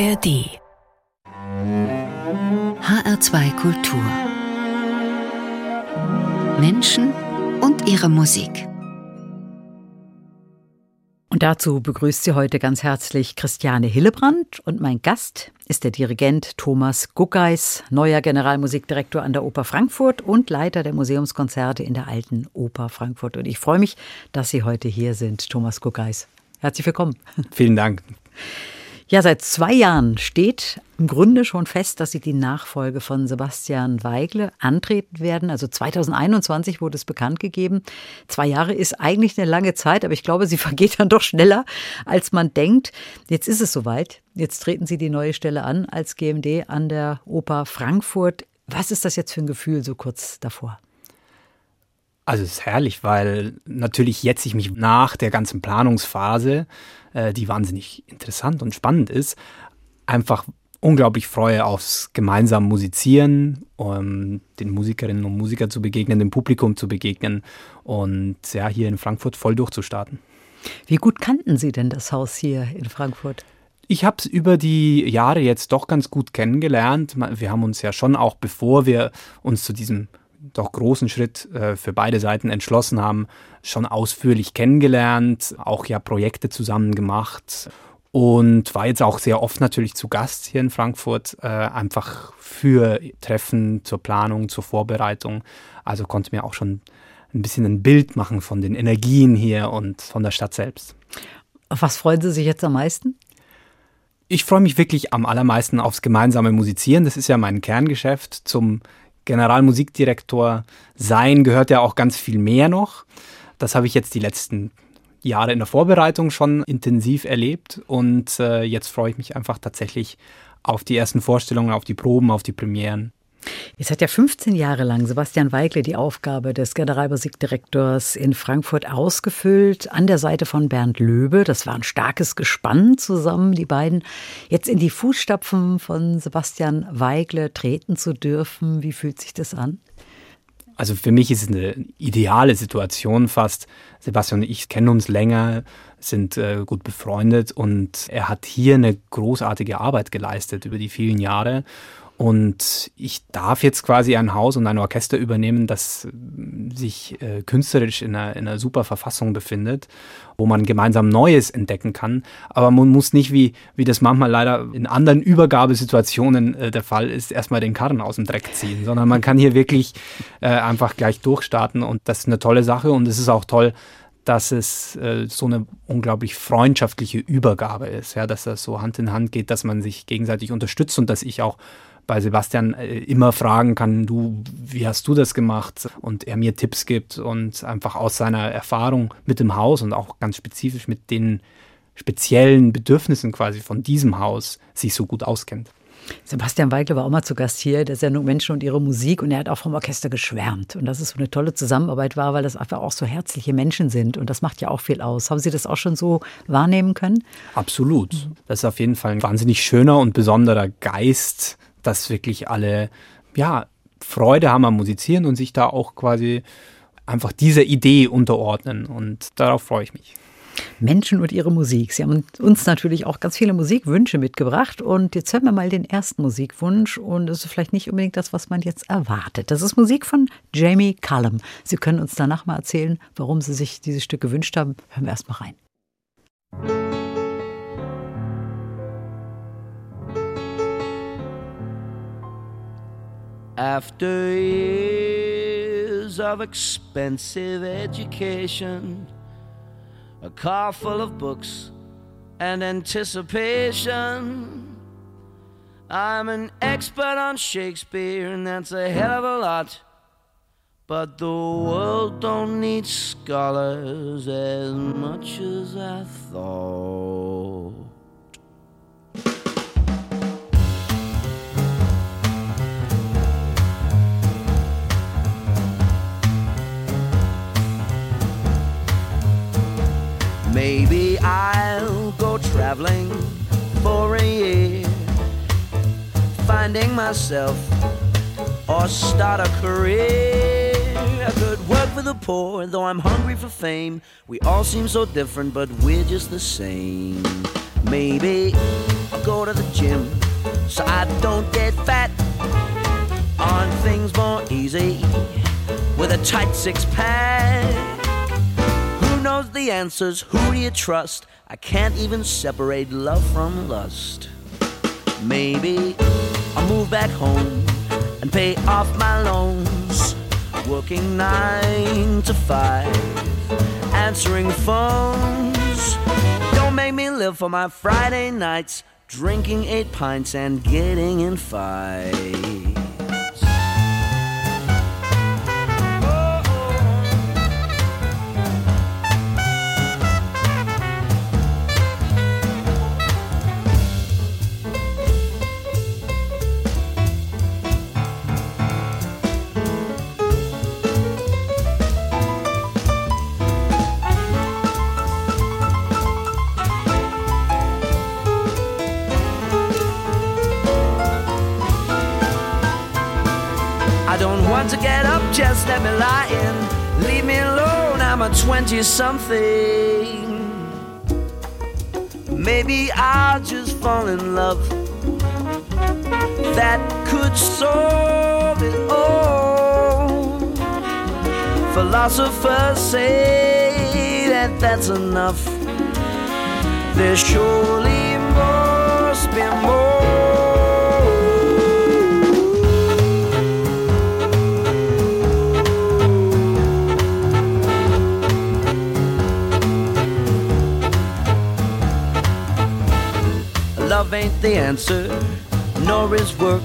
ARD HR2 Kultur Menschen und ihre Musik. Und dazu begrüßt sie heute ganz herzlich Christiane Hillebrand und mein Gast ist der Dirigent Thomas Guckeis, neuer Generalmusikdirektor an der Oper Frankfurt und Leiter der Museumskonzerte in der Alten Oper Frankfurt. Und ich freue mich, dass Sie heute hier sind, Thomas Guckeis. Herzlich willkommen. Vielen Dank. Ja, seit zwei Jahren steht im Grunde schon fest, dass Sie die Nachfolge von Sebastian Weigle antreten werden. Also 2021 wurde es bekannt gegeben. Zwei Jahre ist eigentlich eine lange Zeit, aber ich glaube, sie vergeht dann doch schneller, als man denkt. Jetzt ist es soweit. Jetzt treten Sie die neue Stelle an als GMD an der Oper Frankfurt. Was ist das jetzt für ein Gefühl so kurz davor? Also es ist herrlich, weil natürlich jetzt ich mich nach der ganzen Planungsphase, äh, die wahnsinnig interessant und spannend ist, einfach unglaublich freue aufs gemeinsame Musizieren, um den Musikerinnen und Musikern zu begegnen, dem Publikum zu begegnen und ja, hier in Frankfurt voll durchzustarten. Wie gut kannten Sie denn das Haus hier in Frankfurt? Ich habe es über die Jahre jetzt doch ganz gut kennengelernt. Wir haben uns ja schon auch, bevor wir uns zu diesem doch großen Schritt äh, für beide Seiten entschlossen haben, schon ausführlich kennengelernt, auch ja Projekte zusammen gemacht und war jetzt auch sehr oft natürlich zu Gast hier in Frankfurt, äh, einfach für Treffen, zur Planung, zur Vorbereitung. Also konnte mir auch schon ein bisschen ein Bild machen von den Energien hier und von der Stadt selbst. Auf was freuen Sie sich jetzt am meisten? Ich freue mich wirklich am allermeisten aufs gemeinsame Musizieren. Das ist ja mein Kerngeschäft. Zum Generalmusikdirektor sein gehört ja auch ganz viel mehr noch. Das habe ich jetzt die letzten Jahre in der Vorbereitung schon intensiv erlebt und äh, jetzt freue ich mich einfach tatsächlich auf die ersten Vorstellungen, auf die Proben, auf die Premieren. Jetzt hat ja 15 Jahre lang Sebastian Weigle die Aufgabe des Generalmusikdirektors in Frankfurt ausgefüllt, an der Seite von Bernd Löbe. Das war ein starkes Gespann zusammen, die beiden. Jetzt in die Fußstapfen von Sebastian Weigle treten zu dürfen, wie fühlt sich das an? Also für mich ist es eine ideale Situation fast. Sebastian und ich kennen uns länger, sind äh, gut befreundet und er hat hier eine großartige Arbeit geleistet über die vielen Jahre. Und ich darf jetzt quasi ein Haus und ein Orchester übernehmen, das sich äh, künstlerisch in einer, in einer super Verfassung befindet, wo man gemeinsam Neues entdecken kann. Aber man muss nicht, wie, wie das manchmal leider in anderen Übergabesituationen äh, der Fall ist, erstmal den Karren aus dem Dreck ziehen, sondern man kann hier wirklich äh, einfach gleich durchstarten und das ist eine tolle Sache und es ist auch toll, dass es äh, so eine unglaublich freundschaftliche Übergabe ist, ja, dass das so Hand in Hand geht, dass man sich gegenseitig unterstützt und dass ich auch bei Sebastian äh, immer fragen kann, du, wie hast du das gemacht? Und er mir Tipps gibt und einfach aus seiner Erfahrung mit dem Haus und auch ganz spezifisch mit den speziellen Bedürfnissen quasi von diesem Haus sich so gut auskennt. Sebastian Weigler war auch mal zu Gast hier, der Sendung Menschen und ihre Musik und er hat auch vom Orchester geschwärmt. Und dass es so eine tolle Zusammenarbeit war, weil das einfach auch so herzliche Menschen sind und das macht ja auch viel aus. Haben Sie das auch schon so wahrnehmen können? Absolut. Das ist auf jeden Fall ein wahnsinnig schöner und besonderer Geist, dass wirklich alle ja, Freude haben am Musizieren und sich da auch quasi einfach dieser Idee unterordnen. Und darauf freue ich mich. Menschen und ihre Musik. Sie haben uns natürlich auch ganz viele Musikwünsche mitgebracht. Und jetzt hören wir mal den ersten Musikwunsch. Und es ist vielleicht nicht unbedingt das, was man jetzt erwartet. Das ist Musik von Jamie Cullum. Sie können uns danach mal erzählen, warum Sie sich dieses Stück gewünscht haben. Hören wir erst mal rein. After years of expensive education, a car full of books and anticipation, I'm an expert on Shakespeare, and that's a hell of a lot. But the world don't need scholars as much as I thought. Maybe I'll go traveling for a year, finding myself or start a career. I could work for the poor, though I'm hungry for fame. We all seem so different, but we're just the same. Maybe I'll go to the gym so I don't get fat on things more easy with a tight six pack. The answers? Who do you trust? I can't even separate love from lust. Maybe I'll move back home and pay off my loans. Working nine to five, answering phones. Don't make me live for my Friday nights, drinking eight pints and getting in fights. Want to get up, just let me lie in. Leave me alone, I'm a 20 something. Maybe I'll just fall in love. That could solve it all. Philosophers say that that's enough. There surely must be more. Love ain't the answer, nor is work.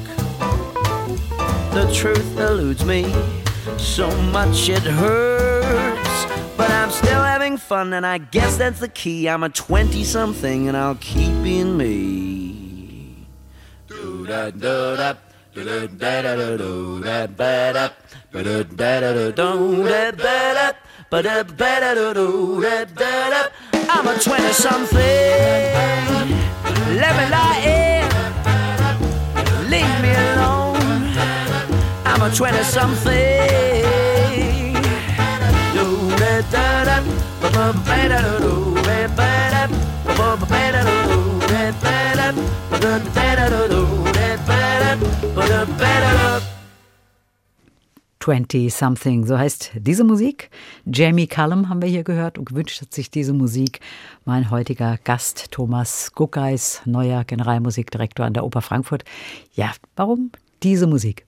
The truth eludes me, so much it hurts. But I'm still having fun, and I guess that's the key. I'm a 20 something, and I'll keep being me. Do da do da. I'm a 20 something. Let me lie in. Leave me alone. I'm a 20 something. Do 20 Something, so heißt diese Musik. Jamie Cullum haben wir hier gehört und gewünscht hat sich diese Musik mein heutiger Gast Thomas Guckeis, neuer Generalmusikdirektor an der Oper Frankfurt. Ja, warum diese Musik?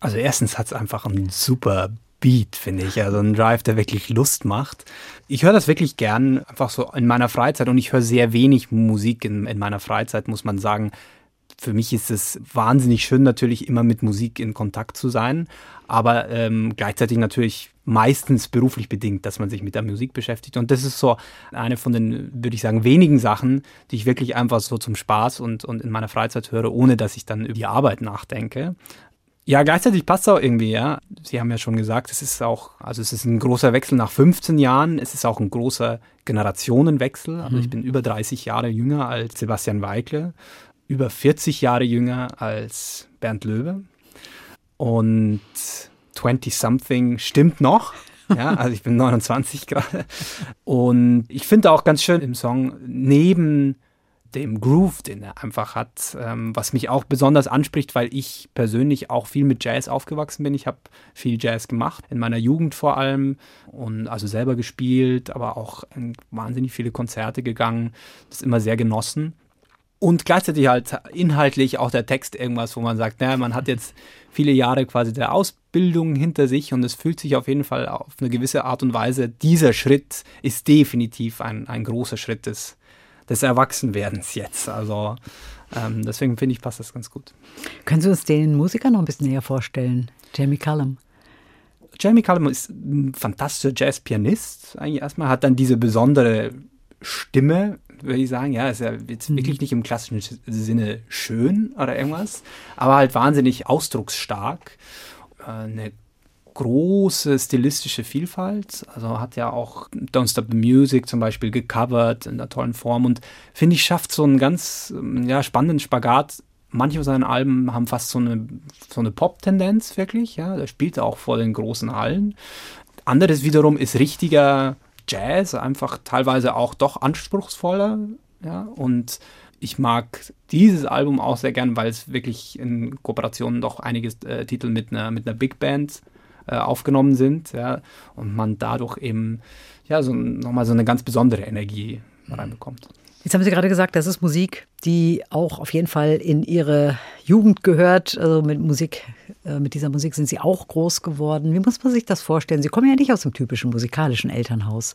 Also erstens hat es einfach einen super Beat, finde ich. Also ein Drive, der wirklich Lust macht. Ich höre das wirklich gern, einfach so in meiner Freizeit und ich höre sehr wenig Musik in, in meiner Freizeit, muss man sagen. Für mich ist es wahnsinnig schön, natürlich immer mit Musik in Kontakt zu sein, aber ähm, gleichzeitig natürlich meistens beruflich bedingt, dass man sich mit der Musik beschäftigt. Und das ist so eine von den, würde ich sagen, wenigen Sachen, die ich wirklich einfach so zum Spaß und, und in meiner Freizeit höre, ohne dass ich dann über die Arbeit nachdenke. Ja, gleichzeitig passt es auch irgendwie, ja. Sie haben ja schon gesagt, es ist auch, also es ist ein großer Wechsel nach 15 Jahren. Es ist auch ein großer Generationenwechsel. Also ich bin über 30 Jahre jünger als Sebastian Weikle, über 40 Jahre jünger als Bernd Löwe. Und 20-something stimmt noch. Ja, also ich bin 29 gerade. Und ich finde auch ganz schön im Song, neben dem Groove, den er einfach hat, ähm, was mich auch besonders anspricht, weil ich persönlich auch viel mit Jazz aufgewachsen bin. Ich habe viel Jazz gemacht, in meiner Jugend vor allem und also selber gespielt, aber auch in wahnsinnig viele Konzerte gegangen, das immer sehr genossen. Und gleichzeitig halt inhaltlich auch der Text irgendwas, wo man sagt, naja, man hat jetzt viele Jahre quasi der Ausbildung hinter sich und es fühlt sich auf jeden Fall auf eine gewisse Art und Weise, dieser Schritt ist definitiv ein, ein großer Schritt des, des Erwachsenwerdens jetzt. Also ähm, deswegen finde ich, passt das ganz gut. Können Sie uns den Musiker noch ein bisschen näher vorstellen? Jamie Cullum. Jamie Cullum ist ein fantastischer Jazzpianist. Eigentlich erstmal hat dann diese besondere Stimme, würde ich sagen. Ja, ist ja jetzt wirklich nicht im klassischen Sinne schön oder irgendwas, aber halt wahnsinnig ausdrucksstark. Äh, eine große stilistische Vielfalt. Also hat ja auch Don't Stop the Music zum Beispiel gecovert in einer tollen Form und finde ich, schafft so einen ganz ja, spannenden Spagat. Manche von seinen Alben haben fast so eine, so eine Pop-Tendenz wirklich. Ja, der spielt auch vor den großen Hallen. Anderes wiederum ist richtiger Jazz, einfach teilweise auch doch anspruchsvoller. Ja, und ich mag dieses Album auch sehr gern, weil es wirklich in Kooperationen doch einige äh, Titel mit einer, mit einer Big Band äh, aufgenommen sind. Ja, und man dadurch eben ja, so, nochmal so eine ganz besondere Energie reinbekommt. Jetzt haben Sie gerade gesagt, das ist Musik, die auch auf jeden Fall in Ihre Jugend gehört. Also mit Musik, äh, mit dieser Musik sind Sie auch groß geworden. Wie muss man sich das vorstellen? Sie kommen ja nicht aus dem typischen musikalischen Elternhaus.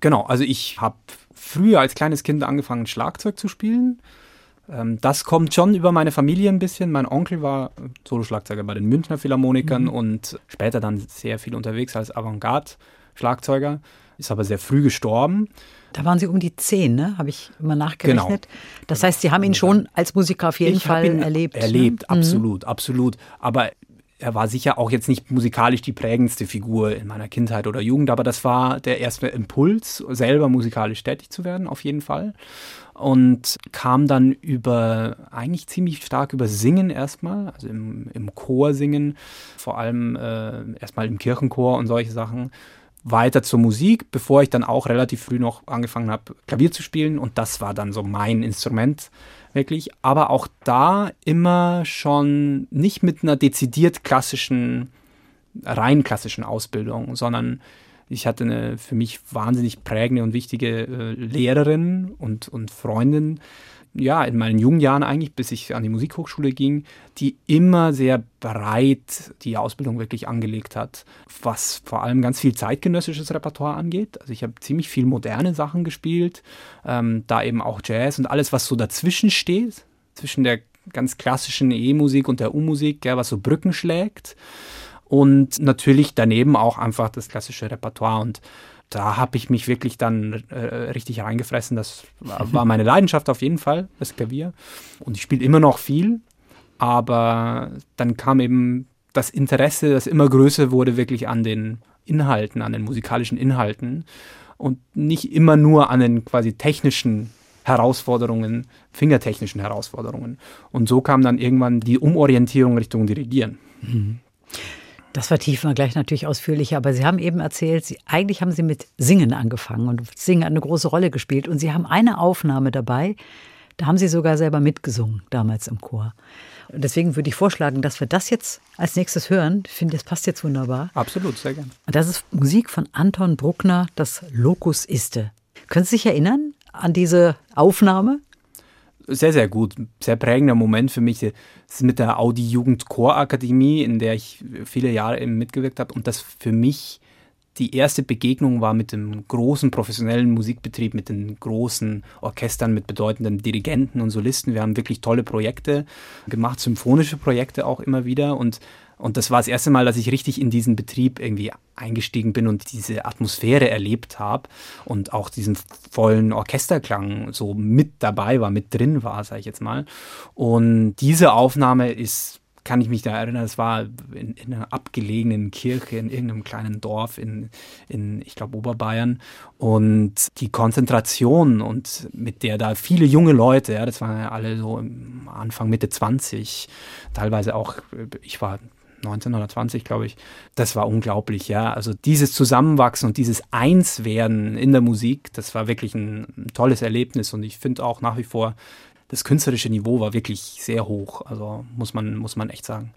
Genau, also ich habe früher als kleines Kind angefangen, Schlagzeug zu spielen. Ähm, das kommt schon über meine Familie ein bisschen. Mein Onkel war Soloschlagzeuger bei den Münchner Philharmonikern mhm. und später dann sehr viel unterwegs als Avantgarde-Schlagzeuger, ist aber sehr früh gestorben. Da waren Sie um die zehn, ne? Habe ich immer nachgerechnet. Genau. Das heißt, Sie haben ihn schon als Musiker auf jeden ich Fall erlebt. Erlebt, ne? absolut, mhm. absolut. Aber er war sicher auch jetzt nicht musikalisch die prägendste Figur in meiner Kindheit oder Jugend, aber das war der erste Impuls, selber musikalisch tätig zu werden, auf jeden Fall. Und kam dann über, eigentlich ziemlich stark über Singen erstmal, also im, im Chor singen, vor allem äh, erstmal im Kirchenchor und solche Sachen weiter zur Musik, bevor ich dann auch relativ früh noch angefangen habe, Klavier zu spielen. Und das war dann so mein Instrument wirklich. Aber auch da immer schon nicht mit einer dezidiert klassischen, rein klassischen Ausbildung, sondern ich hatte eine für mich wahnsinnig prägende und wichtige äh, Lehrerin und, und Freundin, ja, in meinen jungen Jahren eigentlich, bis ich an die Musikhochschule ging, die immer sehr breit die Ausbildung wirklich angelegt hat, was vor allem ganz viel zeitgenössisches Repertoire angeht. Also ich habe ziemlich viel moderne Sachen gespielt, ähm, da eben auch Jazz und alles, was so dazwischen steht, zwischen der ganz klassischen E-Musik und der U-Musik, ja, was so Brücken schlägt. Und natürlich daneben auch einfach das klassische Repertoire und da habe ich mich wirklich dann äh, richtig reingefressen. Das war meine Leidenschaft auf jeden Fall, das Klavier. Und ich spiele immer noch viel, aber dann kam eben das Interesse, das immer größer wurde, wirklich an den Inhalten, an den musikalischen Inhalten und nicht immer nur an den quasi technischen Herausforderungen, fingertechnischen Herausforderungen. Und so kam dann irgendwann die Umorientierung Richtung Dirigieren. Mhm. Das vertiefen wir gleich natürlich ausführlicher, aber Sie haben eben erzählt, Sie, eigentlich haben Sie mit Singen angefangen und Singen hat eine große Rolle gespielt. Und Sie haben eine Aufnahme dabei, da haben Sie sogar selber mitgesungen, damals im Chor. Und deswegen würde ich vorschlagen, dass wir das jetzt als nächstes hören. Ich finde, das passt jetzt wunderbar. Absolut, sehr gerne. Das ist Musik von Anton Bruckner, das Locus Iste. Können Sie sich erinnern an diese Aufnahme? sehr, sehr gut. Sehr prägender Moment für mich. Ist mit der Audi Jugend Chorakademie, in der ich viele Jahre eben mitgewirkt habe. Und das für mich die erste Begegnung war mit dem großen professionellen Musikbetrieb, mit den großen Orchestern, mit bedeutenden Dirigenten und Solisten. Wir haben wirklich tolle Projekte gemacht, symphonische Projekte auch immer wieder. Und und das war das erste Mal, dass ich richtig in diesen Betrieb irgendwie eingestiegen bin und diese Atmosphäre erlebt habe und auch diesen vollen Orchesterklang so mit dabei war, mit drin war, sage ich jetzt mal. Und diese Aufnahme ist kann ich mich da erinnern, es war in, in, einer abgelegenen Kirche in irgendeinem kleinen Dorf in, in ich glaube, Oberbayern. Und die Konzentration und mit der da viele junge Leute, ja, das waren ja alle so Anfang, Mitte 20, teilweise auch, ich war 19 oder 20, glaube ich. Das war unglaublich, ja. Also dieses Zusammenwachsen und dieses Einswerden in der Musik, das war wirklich ein tolles Erlebnis und ich finde auch nach wie vor, das künstlerische Niveau war wirklich sehr hoch. Also muss man, muss man echt sagen.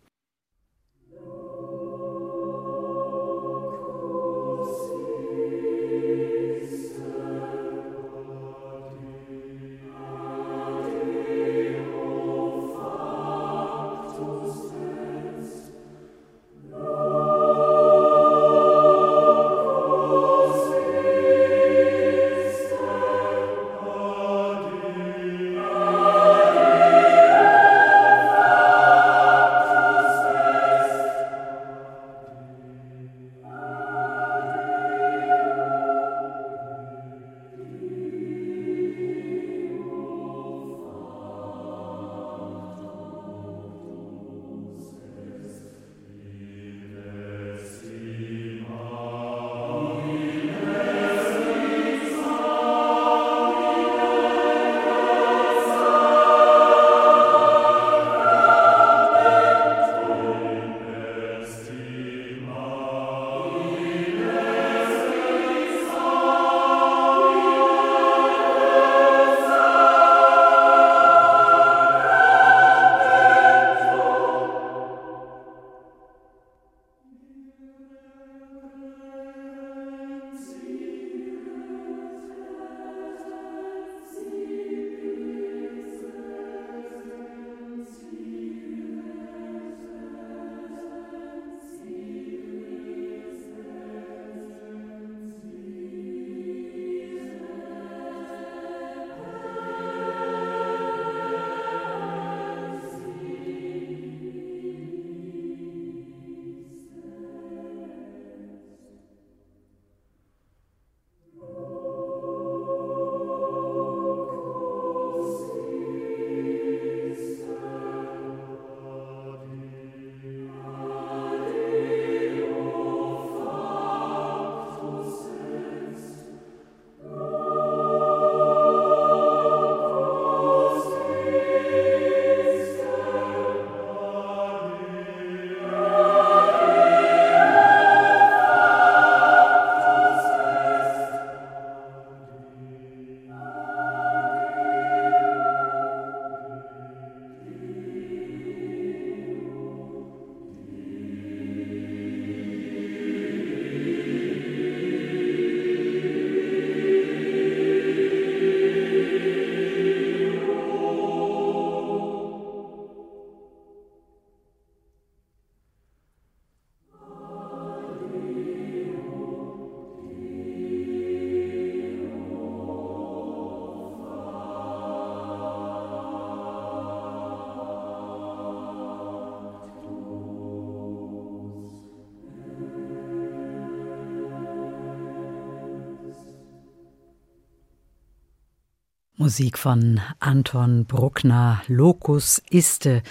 Musik von Anton Bruckner, Locus Iste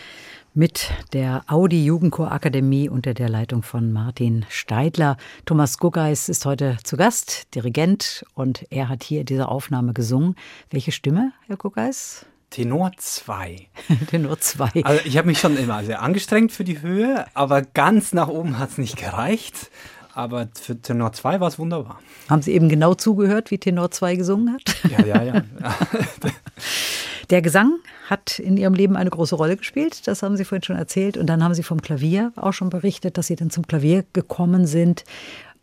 mit der Audi Jugendchorakademie unter der Leitung von Martin Steidler. Thomas Guggeis ist heute zu Gast, Dirigent, und er hat hier diese Aufnahme gesungen. Welche Stimme, Herr Guggeis? Tenor 2. Tenor 2. Also ich habe mich schon immer sehr angestrengt für die Höhe, aber ganz nach oben hat es nicht gereicht. Aber für Tenor 2 war es wunderbar. Haben Sie eben genau zugehört, wie Tenor 2 gesungen hat? Ja, ja, ja. Der Gesang hat in Ihrem Leben eine große Rolle gespielt, das haben Sie vorhin schon erzählt. Und dann haben Sie vom Klavier auch schon berichtet, dass Sie dann zum Klavier gekommen sind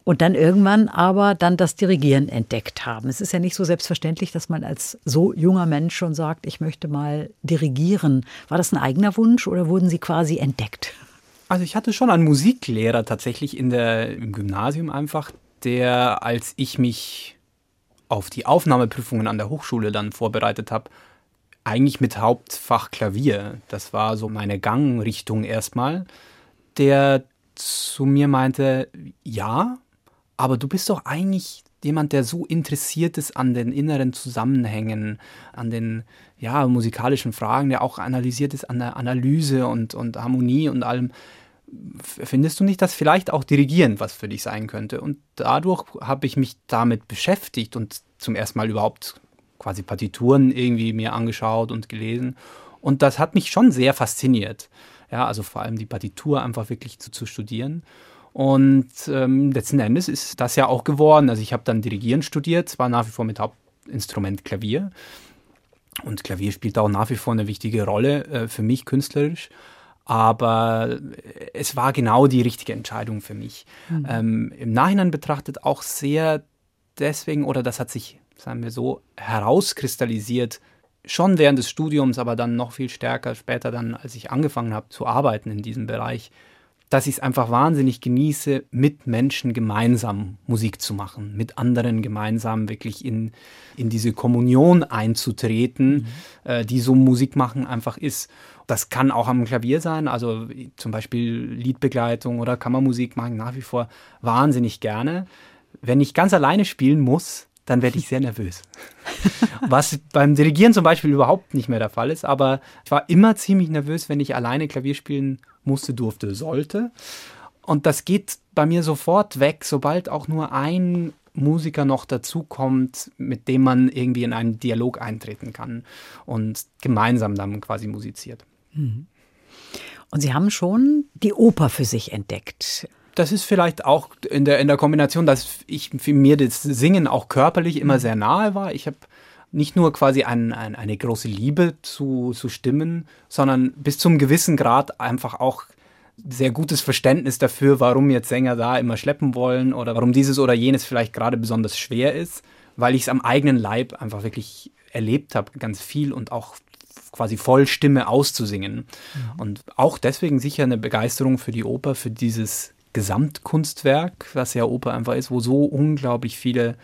und dann irgendwann aber dann das Dirigieren entdeckt haben. Es ist ja nicht so selbstverständlich, dass man als so junger Mensch schon sagt, ich möchte mal dirigieren. War das ein eigener Wunsch oder wurden Sie quasi entdeckt? Also ich hatte schon einen Musiklehrer tatsächlich in der, im Gymnasium einfach, der, als ich mich auf die Aufnahmeprüfungen an der Hochschule dann vorbereitet habe, eigentlich mit Hauptfach Klavier. Das war so meine Gangrichtung erstmal. Der zu mir meinte, ja, aber du bist doch eigentlich jemand, der so interessiert ist an den inneren Zusammenhängen, an den ja, musikalischen Fragen, der auch analysiert ist an der Analyse und, und Harmonie und allem. Findest du nicht, dass vielleicht auch Dirigieren was für dich sein könnte? Und dadurch habe ich mich damit beschäftigt und zum ersten Mal überhaupt quasi Partituren irgendwie mir angeschaut und gelesen. Und das hat mich schon sehr fasziniert. Ja, also vor allem die Partitur einfach wirklich zu, zu studieren. Und ähm, letzten Endes ist das ja auch geworden. Also ich habe dann Dirigieren studiert, zwar nach wie vor mit Hauptinstrument Klavier. Und Klavier spielt auch nach wie vor eine wichtige Rolle äh, für mich künstlerisch. Aber es war genau die richtige Entscheidung für mich. Mhm. Ähm, Im Nachhinein betrachtet auch sehr deswegen, oder das hat sich sagen wir so, herauskristallisiert, schon während des Studiums, aber dann noch viel stärker später dann, als ich angefangen habe zu arbeiten in diesem Bereich, dass ich es einfach wahnsinnig genieße, mit Menschen gemeinsam Musik zu machen, mit anderen gemeinsam wirklich in, in diese Kommunion einzutreten, mhm. äh, die so Musik machen einfach ist. Das kann auch am Klavier sein, also zum Beispiel Liedbegleitung oder Kammermusik mache ich nach wie vor wahnsinnig gerne. Wenn ich ganz alleine spielen muss, dann werde ich sehr nervös. Was beim Dirigieren zum Beispiel überhaupt nicht mehr der Fall ist, aber ich war immer ziemlich nervös, wenn ich alleine Klavier spielen musste, durfte, sollte. Und das geht bei mir sofort weg, sobald auch nur ein Musiker noch dazukommt, mit dem man irgendwie in einen Dialog eintreten kann und gemeinsam dann quasi musiziert. Mhm. Und Sie haben schon die Oper für sich entdeckt das ist vielleicht auch in der, in der Kombination, dass ich mir das Singen auch körperlich immer mhm. sehr nahe war. Ich habe nicht nur quasi ein, ein, eine große Liebe zu, zu Stimmen, sondern bis zum gewissen Grad einfach auch sehr gutes Verständnis dafür, warum jetzt Sänger da immer schleppen wollen oder warum dieses oder jenes vielleicht gerade besonders schwer ist, weil ich es am eigenen Leib einfach wirklich erlebt habe, ganz viel und auch quasi voll Stimme auszusingen. Mhm. Und auch deswegen sicher eine Begeisterung für die Oper, für dieses Gesamtkunstwerk, was ja Oper einfach ist, wo so unglaublich viele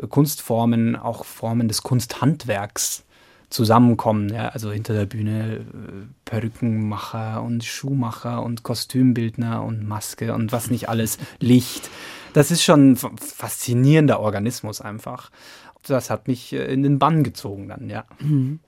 äh, Kunstformen, auch Formen des Kunsthandwerks zusammenkommen. Ja, also hinter der Bühne äh, Perückenmacher und Schuhmacher und Kostümbildner und Maske und was nicht alles, Licht. Das ist schon ein faszinierender Organismus einfach. Das hat mich äh, in den Bann gezogen dann, ja. Mhm.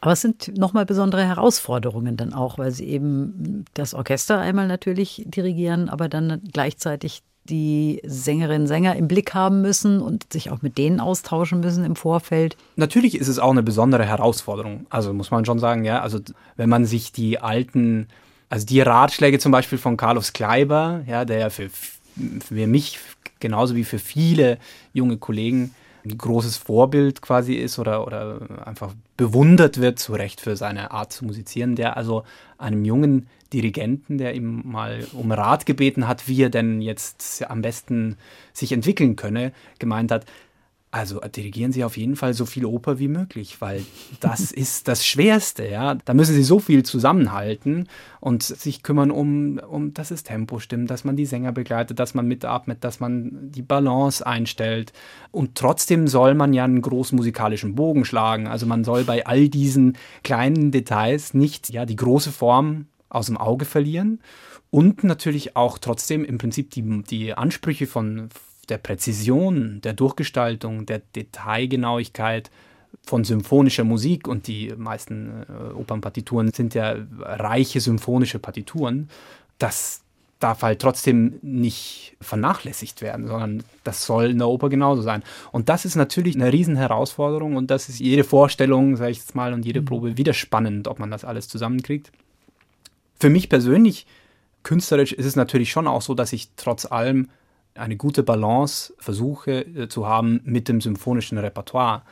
Aber es sind nochmal besondere Herausforderungen dann auch, weil sie eben das Orchester einmal natürlich dirigieren, aber dann gleichzeitig die Sängerinnen und Sänger im Blick haben müssen und sich auch mit denen austauschen müssen im Vorfeld. Natürlich ist es auch eine besondere Herausforderung. Also muss man schon sagen, ja. Also wenn man sich die alten, also die Ratschläge zum Beispiel von Carlos Kleiber, ja, der ja für, für mich genauso wie für viele junge Kollegen ein großes Vorbild quasi ist oder, oder einfach bewundert wird, zu Recht für seine Art zu musizieren, der also einem jungen Dirigenten, der ihm mal um Rat gebeten hat, wie er denn jetzt am besten sich entwickeln könne, gemeint hat, also dirigieren Sie auf jeden Fall so viel Oper wie möglich, weil das ist das Schwerste, ja. Da müssen Sie so viel zusammenhalten und sich kümmern um, um, dass das Tempo stimmt, dass man die Sänger begleitet, dass man mitatmet, dass man die Balance einstellt. Und trotzdem soll man ja einen großen musikalischen Bogen schlagen. Also man soll bei all diesen kleinen Details nicht, ja, die große Form aus dem Auge verlieren und natürlich auch trotzdem im Prinzip die, die Ansprüche von, der Präzision, der Durchgestaltung, der Detailgenauigkeit von symphonischer Musik und die meisten äh, Opernpartituren sind ja reiche symphonische Partituren, das darf halt trotzdem nicht vernachlässigt werden, sondern das soll in der Oper genauso sein. Und das ist natürlich eine Riesenherausforderung und das ist jede Vorstellung, sage ich jetzt mal, und jede mhm. Probe wieder spannend, ob man das alles zusammenkriegt. Für mich persönlich, künstlerisch, ist es natürlich schon auch so, dass ich trotz allem eine gute Balance versuche äh, zu haben mit dem symphonischen Repertoire,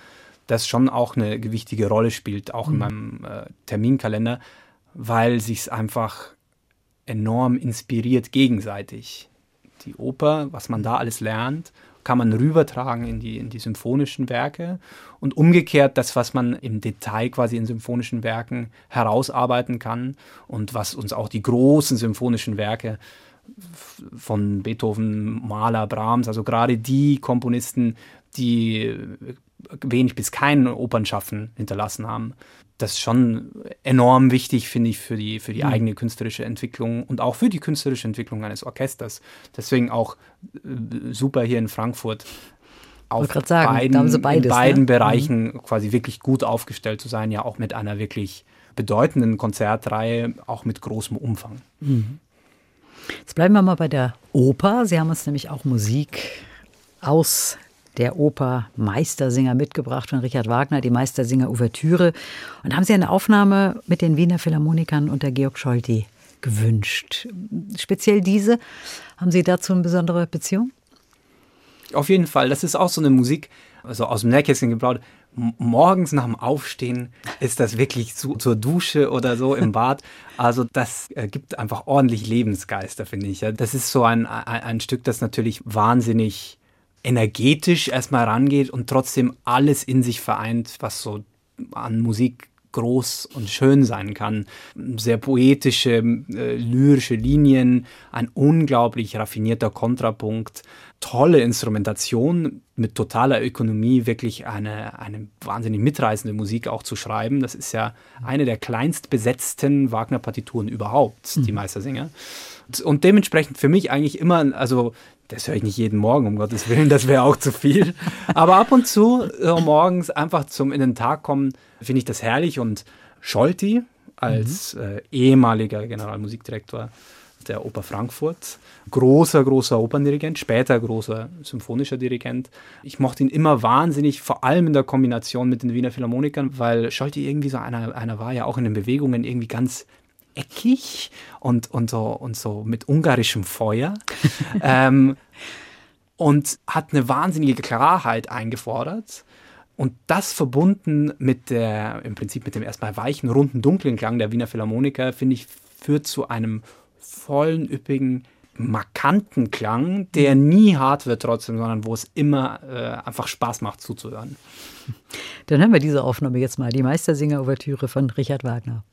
das schon auch eine gewichtige Rolle spielt, auch mhm. in meinem äh, Terminkalender, weil sich es einfach enorm inspiriert gegenseitig. Die Oper, was man da alles lernt, kann man rübertragen in die, in die symphonischen Werke und umgekehrt das, was man im Detail quasi in symphonischen Werken herausarbeiten kann und was uns auch die großen symphonischen Werke von Beethoven, Mahler, Brahms, also gerade die Komponisten, die wenig bis keinen Opernschaffen hinterlassen haben. Das ist schon enorm wichtig, finde ich, für die, für die mhm. eigene künstlerische Entwicklung und auch für die künstlerische Entwicklung eines Orchesters. Deswegen auch äh, super hier in Frankfurt auf sagen, beiden, beides, in beiden ne? Bereichen mhm. quasi wirklich gut aufgestellt zu sein, ja auch mit einer wirklich bedeutenden Konzertreihe, auch mit großem Umfang. Mhm. Jetzt bleiben wir mal bei der Oper. Sie haben uns nämlich auch Musik aus der Oper Meistersinger mitgebracht von Richard Wagner, die Meistersinger Ouvertüre. Und haben Sie eine Aufnahme mit den Wiener Philharmonikern unter Georg Scholti gewünscht. Speziell diese. Haben Sie dazu eine besondere Beziehung? Auf jeden Fall. Das ist auch so eine Musik, also aus dem Nähkästchen geplaudert. Morgens nach dem Aufstehen ist das wirklich zu, zur Dusche oder so im Bad. Also das gibt einfach ordentlich Lebensgeister, finde ich. Das ist so ein, ein, ein Stück, das natürlich wahnsinnig energetisch erstmal rangeht und trotzdem alles in sich vereint, was so an Musik groß und schön sein kann. Sehr poetische, äh, lyrische Linien, ein unglaublich raffinierter Kontrapunkt, tolle Instrumentation mit totaler Ökonomie, wirklich eine, eine wahnsinnig mitreißende Musik auch zu schreiben. Das ist ja eine der kleinst besetzten Wagner-Partituren überhaupt, die mhm. Meistersinger. Und dementsprechend für mich eigentlich immer, also das höre ich nicht jeden Morgen, um Gottes Willen, das wäre auch zu viel. Aber ab und zu so morgens einfach zum in den Tag kommen, finde ich das herrlich. Und Scholti als mhm. äh, ehemaliger Generalmusikdirektor der Oper Frankfurt, großer, großer Operndirigent, später großer symphonischer Dirigent. Ich mochte ihn immer wahnsinnig, vor allem in der Kombination mit den Wiener Philharmonikern, weil Scholti irgendwie so einer, einer war, ja auch in den Bewegungen irgendwie ganz eckig und, und, so, und so mit ungarischem Feuer. ähm, und hat eine wahnsinnige Klarheit eingefordert. Und das verbunden mit der, im Prinzip mit dem erstmal weichen, runden, dunklen Klang der Wiener Philharmoniker, finde ich, führt zu einem vollen, üppigen, markanten Klang, der nie hart wird trotzdem, sondern wo es immer äh, einfach Spaß macht zuzuhören. Dann hören wir diese Aufnahme jetzt mal, die Meistersinger-Ouvertüre von Richard Wagner.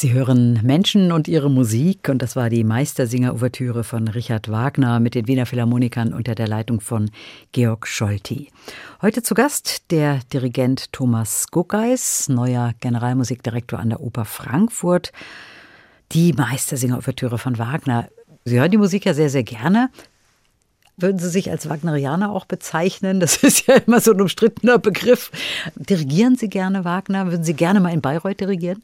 Sie hören Menschen und ihre Musik und das war die Meistersinger-Ouvertüre von Richard Wagner mit den Wiener Philharmonikern unter der Leitung von Georg Scholti. Heute zu Gast der Dirigent Thomas Guckeis, neuer Generalmusikdirektor an der Oper Frankfurt. Die Meistersinger-Ouvertüre von Wagner. Sie hören die Musik ja sehr, sehr gerne. Würden Sie sich als Wagnerianer auch bezeichnen? Das ist ja immer so ein umstrittener Begriff. Dirigieren Sie gerne Wagner? Würden Sie gerne mal in Bayreuth dirigieren?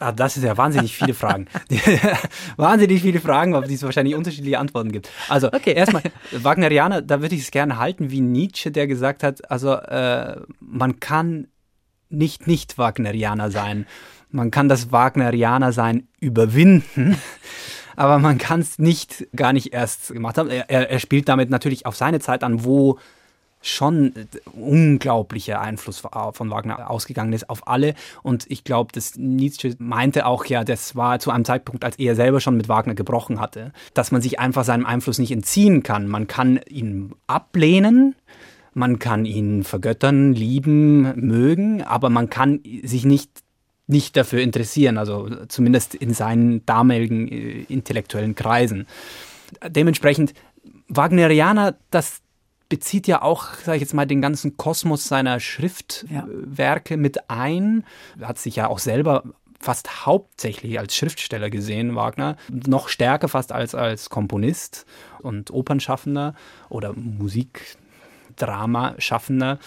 Ah, das ist ja wahnsinnig viele Fragen. wahnsinnig viele Fragen, auf die es wahrscheinlich unterschiedliche Antworten gibt. Also okay. erstmal, Wagnerianer, da würde ich es gerne halten, wie Nietzsche, der gesagt hat, also äh, man kann nicht nicht Wagnerianer sein. Man kann das Wagnerianer sein überwinden, aber man kann es nicht gar nicht erst gemacht haben. Er, er, spielt damit natürlich auf seine Zeit an, wo schon unglaublicher Einfluss von Wagner ausgegangen ist auf alle. Und ich glaube, dass Nietzsche meinte auch ja, das war zu einem Zeitpunkt, als er selber schon mit Wagner gebrochen hatte, dass man sich einfach seinem Einfluss nicht entziehen kann. Man kann ihn ablehnen, man kann ihn vergöttern, lieben, mögen, aber man kann sich nicht nicht dafür interessieren, also zumindest in seinen damaligen äh, intellektuellen Kreisen. Dementsprechend Wagnerianer, das bezieht ja auch, sage ich jetzt mal, den ganzen Kosmos seiner Schriftwerke ja. mit ein. Er hat sich ja auch selber fast hauptsächlich als Schriftsteller gesehen, Wagner. Noch stärker fast als als Komponist und Opernschaffender oder Musikdrama-Schaffender.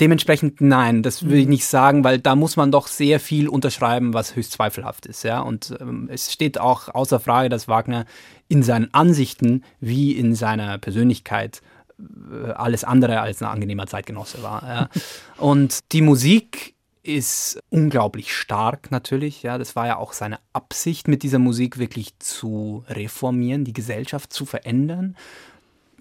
Dementsprechend nein, das würde ich mhm. nicht sagen, weil da muss man doch sehr viel unterschreiben, was höchst zweifelhaft ist. Ja? Und ähm, es steht auch außer Frage, dass Wagner in seinen Ansichten wie in seiner Persönlichkeit alles andere als ein angenehmer Zeitgenosse war. Ja. Und die Musik ist unglaublich stark natürlich. Ja, das war ja auch seine Absicht, mit dieser Musik wirklich zu reformieren, die Gesellschaft zu verändern,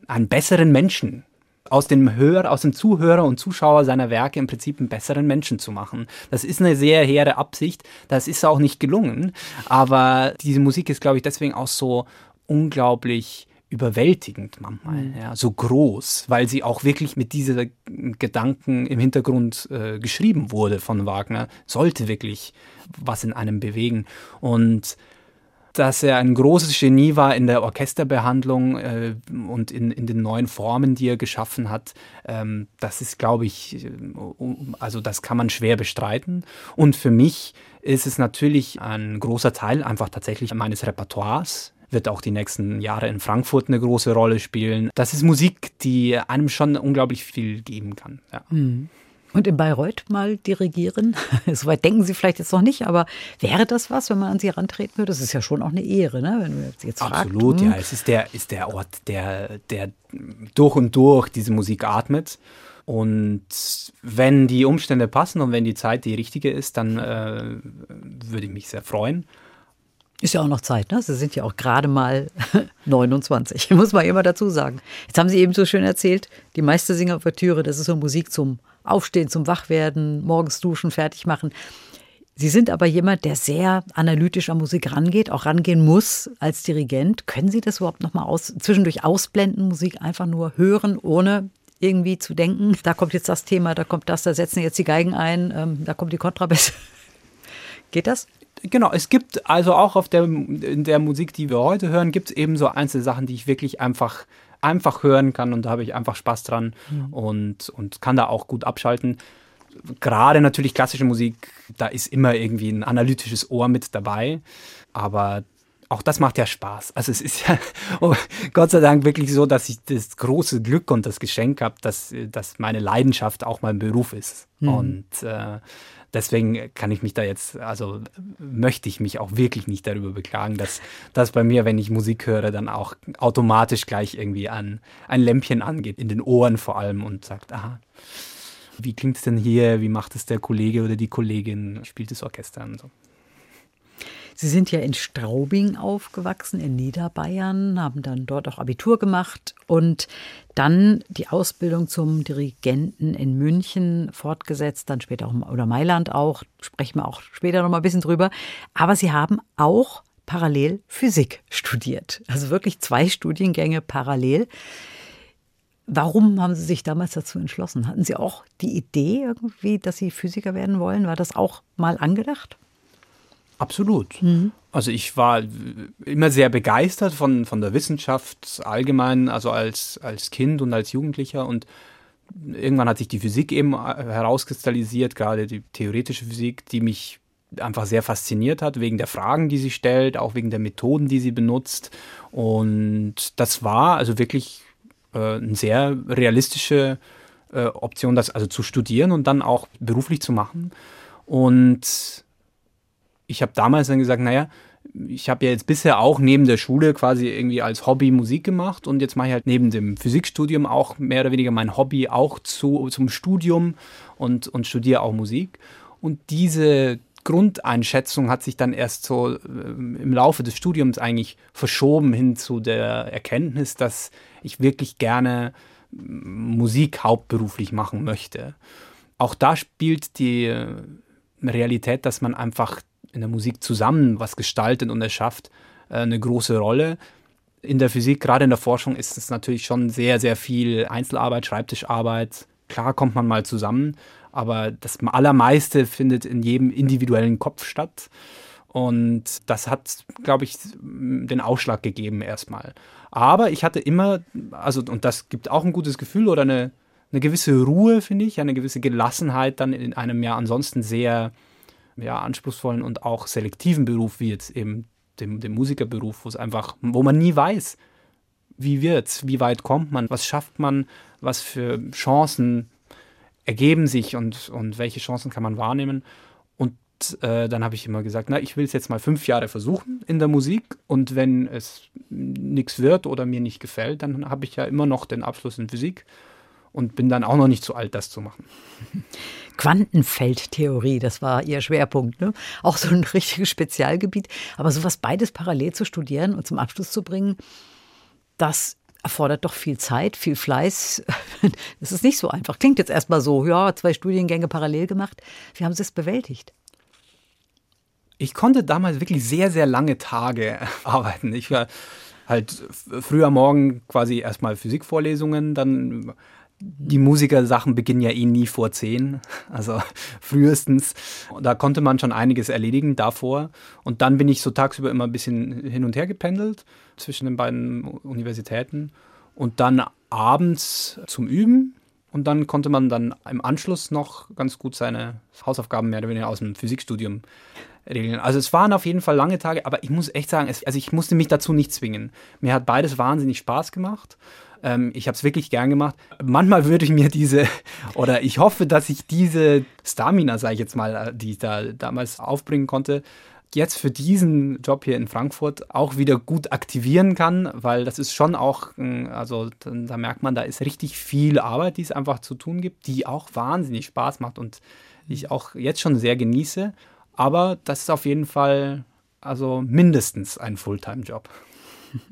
einen besseren Menschen aus dem Hörer, aus dem Zuhörer und Zuschauer seiner Werke im Prinzip einen besseren Menschen zu machen. Das ist eine sehr hehre Absicht. Das ist auch nicht gelungen. Aber diese Musik ist, glaube ich, deswegen auch so unglaublich überwältigend manchmal, mhm. ja, so groß, weil sie auch wirklich mit diesen Gedanken im Hintergrund äh, geschrieben wurde von Wagner, sollte wirklich was in einem bewegen. Und dass er ein großes Genie war in der Orchesterbehandlung äh, und in, in den neuen Formen, die er geschaffen hat, ähm, das ist, glaube ich, äh, also das kann man schwer bestreiten. Und für mich ist es natürlich ein großer Teil einfach tatsächlich meines Repertoires, wird auch die nächsten Jahre in Frankfurt eine große Rolle spielen. Das ist Musik, die einem schon unglaublich viel geben kann. Ja. Mhm. Und in Bayreuth mal dirigieren? Soweit denken Sie vielleicht jetzt noch nicht, aber wäre das was, wenn man an Sie herantreten würde? Das ist ja schon auch eine Ehre, ne? wenn du jetzt Absolut, fragt, hm. ja. Es ist der, ist der Ort, der, der durch und durch diese Musik atmet. Und wenn die Umstände passen und wenn die Zeit die richtige ist, dann äh, würde ich mich sehr freuen. Ist ja auch noch Zeit, ne? Sie sind ja auch gerade mal 29, muss man immer dazu sagen. Jetzt haben Sie eben so schön erzählt, die Meistersinger-Ouvertüre, das ist so Musik zum Aufstehen, zum Wachwerden, morgens duschen, fertig machen. Sie sind aber jemand, der sehr analytisch an Musik rangeht, auch rangehen muss als Dirigent. Können Sie das überhaupt noch mal aus, zwischendurch ausblenden, Musik einfach nur hören, ohne irgendwie zu denken, da kommt jetzt das Thema, da kommt das, da setzen jetzt die Geigen ein, ähm, da kommt die Kontrabässe. Geht das? Genau, es gibt also auch auf der, in der Musik, die wir heute hören, gibt es eben so einzelne Sachen, die ich wirklich einfach, einfach hören kann und da habe ich einfach Spaß dran mhm. und, und kann da auch gut abschalten. Gerade natürlich klassische Musik, da ist immer irgendwie ein analytisches Ohr mit dabei, aber auch das macht ja Spaß. Also es ist ja oh, Gott sei Dank wirklich so, dass ich das große Glück und das Geschenk habe, dass, dass meine Leidenschaft auch mein Beruf ist. Mhm. Und äh, deswegen kann ich mich da jetzt, also möchte ich mich auch wirklich nicht darüber beklagen, dass das bei mir, wenn ich Musik höre, dann auch automatisch gleich irgendwie an ein Lämpchen angeht, in den Ohren vor allem und sagt, aha, wie klingt es denn hier, wie macht es der Kollege oder die Kollegin, spielt das Orchester und so. Sie sind ja in Straubing aufgewachsen, in Niederbayern, haben dann dort auch Abitur gemacht und dann die Ausbildung zum Dirigenten in München fortgesetzt, dann später auch oder Mailand auch, sprechen wir auch später noch mal ein bisschen drüber. Aber Sie haben auch parallel Physik studiert. Also wirklich zwei Studiengänge parallel. Warum haben Sie sich damals dazu entschlossen? Hatten Sie auch die Idee irgendwie, dass Sie Physiker werden wollen? War das auch mal angedacht? Absolut. Mhm. Also ich war immer sehr begeistert von, von der Wissenschaft allgemein, also als, als Kind und als Jugendlicher. Und irgendwann hat sich die Physik eben äh, herauskristallisiert, gerade die theoretische Physik, die mich einfach sehr fasziniert hat, wegen der Fragen, die sie stellt, auch wegen der Methoden, die sie benutzt. Und das war also wirklich äh, eine sehr realistische äh, Option, das also zu studieren und dann auch beruflich zu machen. Und ich habe damals dann gesagt, naja, ich habe ja jetzt bisher auch neben der Schule quasi irgendwie als Hobby Musik gemacht und jetzt mache ich halt neben dem Physikstudium auch mehr oder weniger mein Hobby auch zu, zum Studium und, und studiere auch Musik. Und diese Grundeinschätzung hat sich dann erst so äh, im Laufe des Studiums eigentlich verschoben hin zu der Erkenntnis, dass ich wirklich gerne Musik hauptberuflich machen möchte. Auch da spielt die Realität, dass man einfach in der Musik zusammen was gestaltet und erschafft, äh, eine große Rolle. In der Physik, gerade in der Forschung, ist es natürlich schon sehr, sehr viel Einzelarbeit, Schreibtischarbeit. Klar kommt man mal zusammen, aber das allermeiste findet in jedem individuellen Kopf statt. Und das hat, glaube ich, den Ausschlag gegeben erstmal. Aber ich hatte immer, also, und das gibt auch ein gutes Gefühl oder eine, eine gewisse Ruhe, finde ich, eine gewisse Gelassenheit dann in einem ja ansonsten sehr ja, anspruchsvollen und auch selektiven Beruf, wie jetzt eben dem, dem Musikerberuf, wo es einfach, wo man nie weiß, wie wird's, wie weit kommt man, was schafft man, was für Chancen ergeben sich und, und welche Chancen kann man wahrnehmen. Und äh, dann habe ich immer gesagt, na, ich will es jetzt mal fünf Jahre versuchen in der Musik und wenn es nichts wird oder mir nicht gefällt, dann habe ich ja immer noch den Abschluss in Physik und bin dann auch noch nicht zu alt, das zu machen. Quantenfeldtheorie, das war Ihr Schwerpunkt. Ne? Auch so ein richtiges Spezialgebiet. Aber sowas beides parallel zu studieren und zum Abschluss zu bringen, das erfordert doch viel Zeit, viel Fleiß. Das ist nicht so einfach. Klingt jetzt erstmal so, ja, zwei Studiengänge parallel gemacht. Wie haben Sie es bewältigt? Ich konnte damals wirklich sehr, sehr lange Tage arbeiten. Ich war halt früher Morgen quasi erstmal Physikvorlesungen, dann die Musikersachen beginnen ja eh nie vor zehn, also frühestens. Da konnte man schon einiges erledigen davor. Und dann bin ich so tagsüber immer ein bisschen hin und her gependelt zwischen den beiden Universitäten. Und dann abends zum Üben. Und dann konnte man dann im Anschluss noch ganz gut seine Hausaufgaben mehr oder weniger aus dem Physikstudium regeln. Also es waren auf jeden Fall lange Tage, aber ich muss echt sagen, es, also ich musste mich dazu nicht zwingen. Mir hat beides wahnsinnig Spaß gemacht. Ähm, ich habe es wirklich gern gemacht. Manchmal würde ich mir diese, oder ich hoffe, dass ich diese Stamina, sage ich jetzt mal, äh, die ich da damals aufbringen konnte, jetzt für diesen Job hier in Frankfurt auch wieder gut aktivieren kann, weil das ist schon auch, also da merkt man, da ist richtig viel Arbeit, die es einfach zu tun gibt, die auch wahnsinnig Spaß macht und ich auch jetzt schon sehr genieße. Aber das ist auf jeden Fall also mindestens ein Fulltime-Job.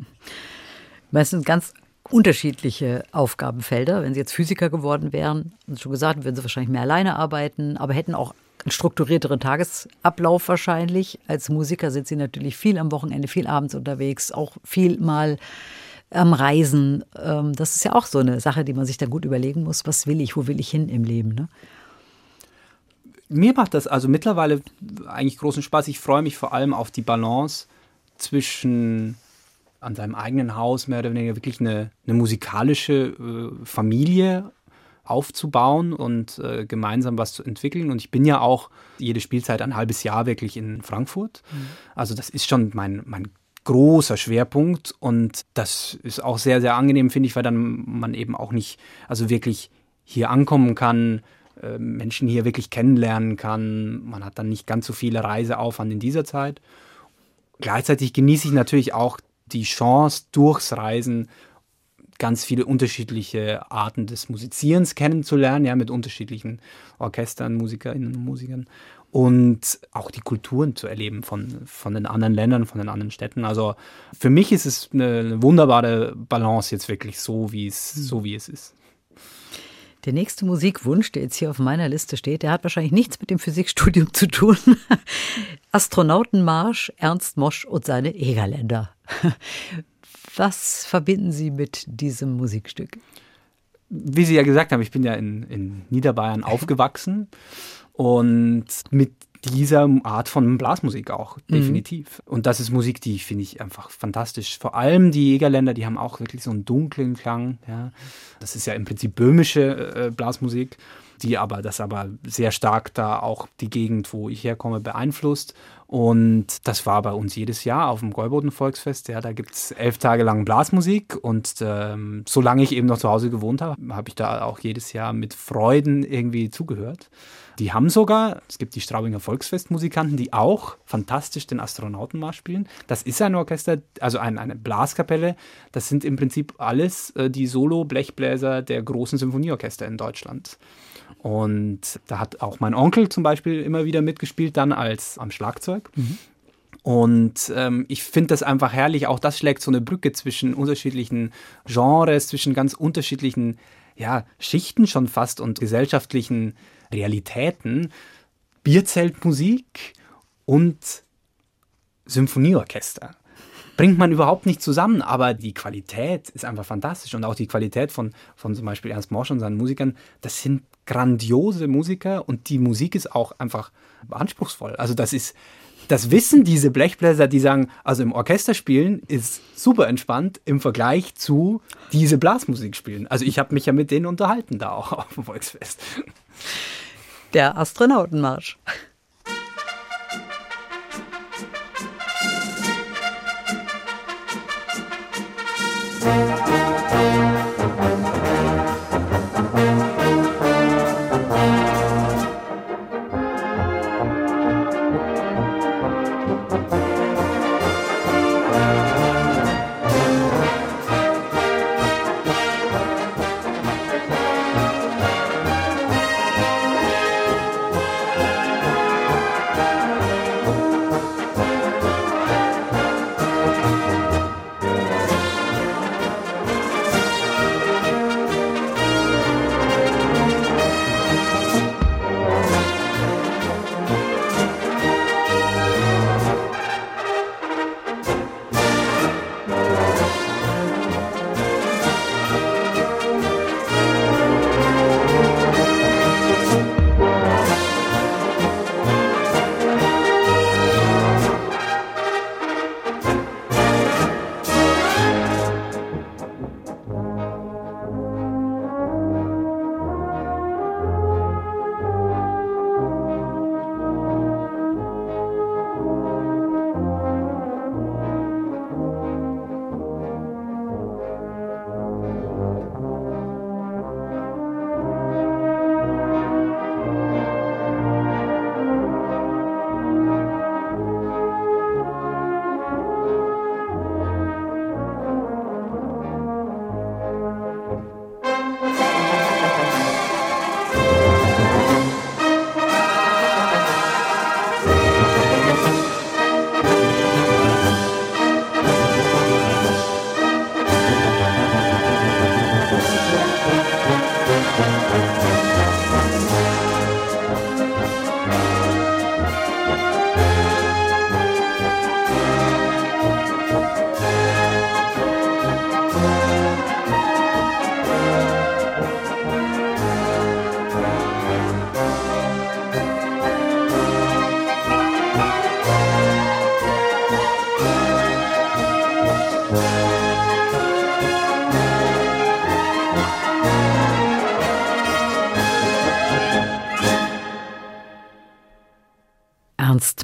Es sind ganz unterschiedliche Aufgabenfelder. Wenn Sie jetzt Physiker geworden wären, haben Sie schon gesagt, würden Sie wahrscheinlich mehr alleine arbeiten, aber hätten auch einen strukturierteren Tagesablauf wahrscheinlich. Als Musiker sind Sie natürlich viel am Wochenende, viel abends unterwegs, auch viel mal am Reisen. Ähm, das ist ja auch so eine Sache, die man sich dann gut überlegen muss. Was will ich, wo will ich hin im Leben? Ne? Mir macht das also mittlerweile eigentlich großen Spaß. Ich freue mich vor allem auf die Balance zwischen an seinem eigenen Haus mehr oder weniger wirklich eine, eine musikalische äh, Familie aufzubauen und äh, gemeinsam was zu entwickeln. Und ich bin ja auch jede Spielzeit ein halbes Jahr wirklich in Frankfurt. Mhm. Also das ist schon mein, mein großer Schwerpunkt und das ist auch sehr, sehr angenehm, finde ich, weil dann man eben auch nicht, also wirklich hier ankommen kann, äh, Menschen hier wirklich kennenlernen kann. Man hat dann nicht ganz so viele Reiseaufwand in dieser Zeit. Gleichzeitig genieße ich natürlich auch die Chance, durchs Reisen ganz viele unterschiedliche Arten des Musizierens kennenzulernen, ja, mit unterschiedlichen Orchestern, Musikerinnen und Musikern und auch die Kulturen zu erleben von, von den anderen Ländern, von den anderen Städten. Also für mich ist es eine wunderbare Balance jetzt wirklich so, wie es, so wie es ist. Der nächste Musikwunsch, der jetzt hier auf meiner Liste steht, der hat wahrscheinlich nichts mit dem Physikstudium zu tun. Astronautenmarsch, Ernst Mosch und seine Egerländer. Was verbinden Sie mit diesem Musikstück? Wie Sie ja gesagt haben, ich bin ja in, in Niederbayern aufgewachsen und mit dieser Art von Blasmusik auch, mhm. definitiv. Mhm. Und das ist Musik, die finde ich einfach fantastisch. Vor allem die Jägerländer, die haben auch wirklich so einen dunklen Klang. Ja. Das ist ja im Prinzip böhmische äh, Blasmusik die aber das aber sehr stark da auch die Gegend, wo ich herkomme, beeinflusst. Und das war bei uns jedes Jahr auf dem Gäuboden Volksfest. Ja, da gibt es elf Tage lang Blasmusik. Und ähm, solange ich eben noch zu Hause gewohnt habe, habe ich da auch jedes Jahr mit Freuden irgendwie zugehört. Die haben sogar, es gibt die Straubinger Volksfestmusikanten, die auch fantastisch den Astronautenmarsch spielen. Das ist ein Orchester, also ein, eine Blaskapelle. Das sind im Prinzip alles äh, die Solo-Blechbläser der großen Symphonieorchester in Deutschland. Und da hat auch mein Onkel zum Beispiel immer wieder mitgespielt, dann als am Schlagzeug. Mhm. Und ähm, ich finde das einfach herrlich. Auch das schlägt so eine Brücke zwischen unterschiedlichen Genres, zwischen ganz unterschiedlichen ja, Schichten schon fast und gesellschaftlichen Realitäten. Bierzeltmusik und Symphonieorchester bringt man überhaupt nicht zusammen, aber die Qualität ist einfach fantastisch und auch die Qualität von, von zum Beispiel Ernst Morsch und seinen Musikern, das sind grandiose Musiker und die Musik ist auch einfach anspruchsvoll. Also das ist, das wissen diese Blechbläser, die sagen, also im Orchester spielen ist super entspannt im Vergleich zu diese Blasmusik spielen. Also ich habe mich ja mit denen unterhalten da auch auf dem Volksfest. Der Astronautenmarsch.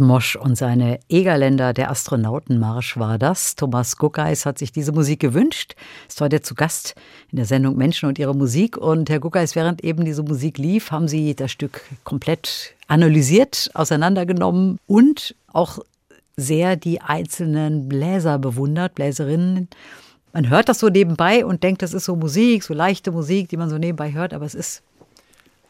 Mosch und seine Egerländer, der Astronautenmarsch war das. Thomas Guckeis hat sich diese Musik gewünscht, ist heute zu Gast in der Sendung Menschen und ihre Musik. Und Herr Guckeis, während eben diese Musik lief, haben Sie das Stück komplett analysiert, auseinandergenommen und auch sehr die einzelnen Bläser bewundert, Bläserinnen. Man hört das so nebenbei und denkt, das ist so Musik, so leichte Musik, die man so nebenbei hört, aber es ist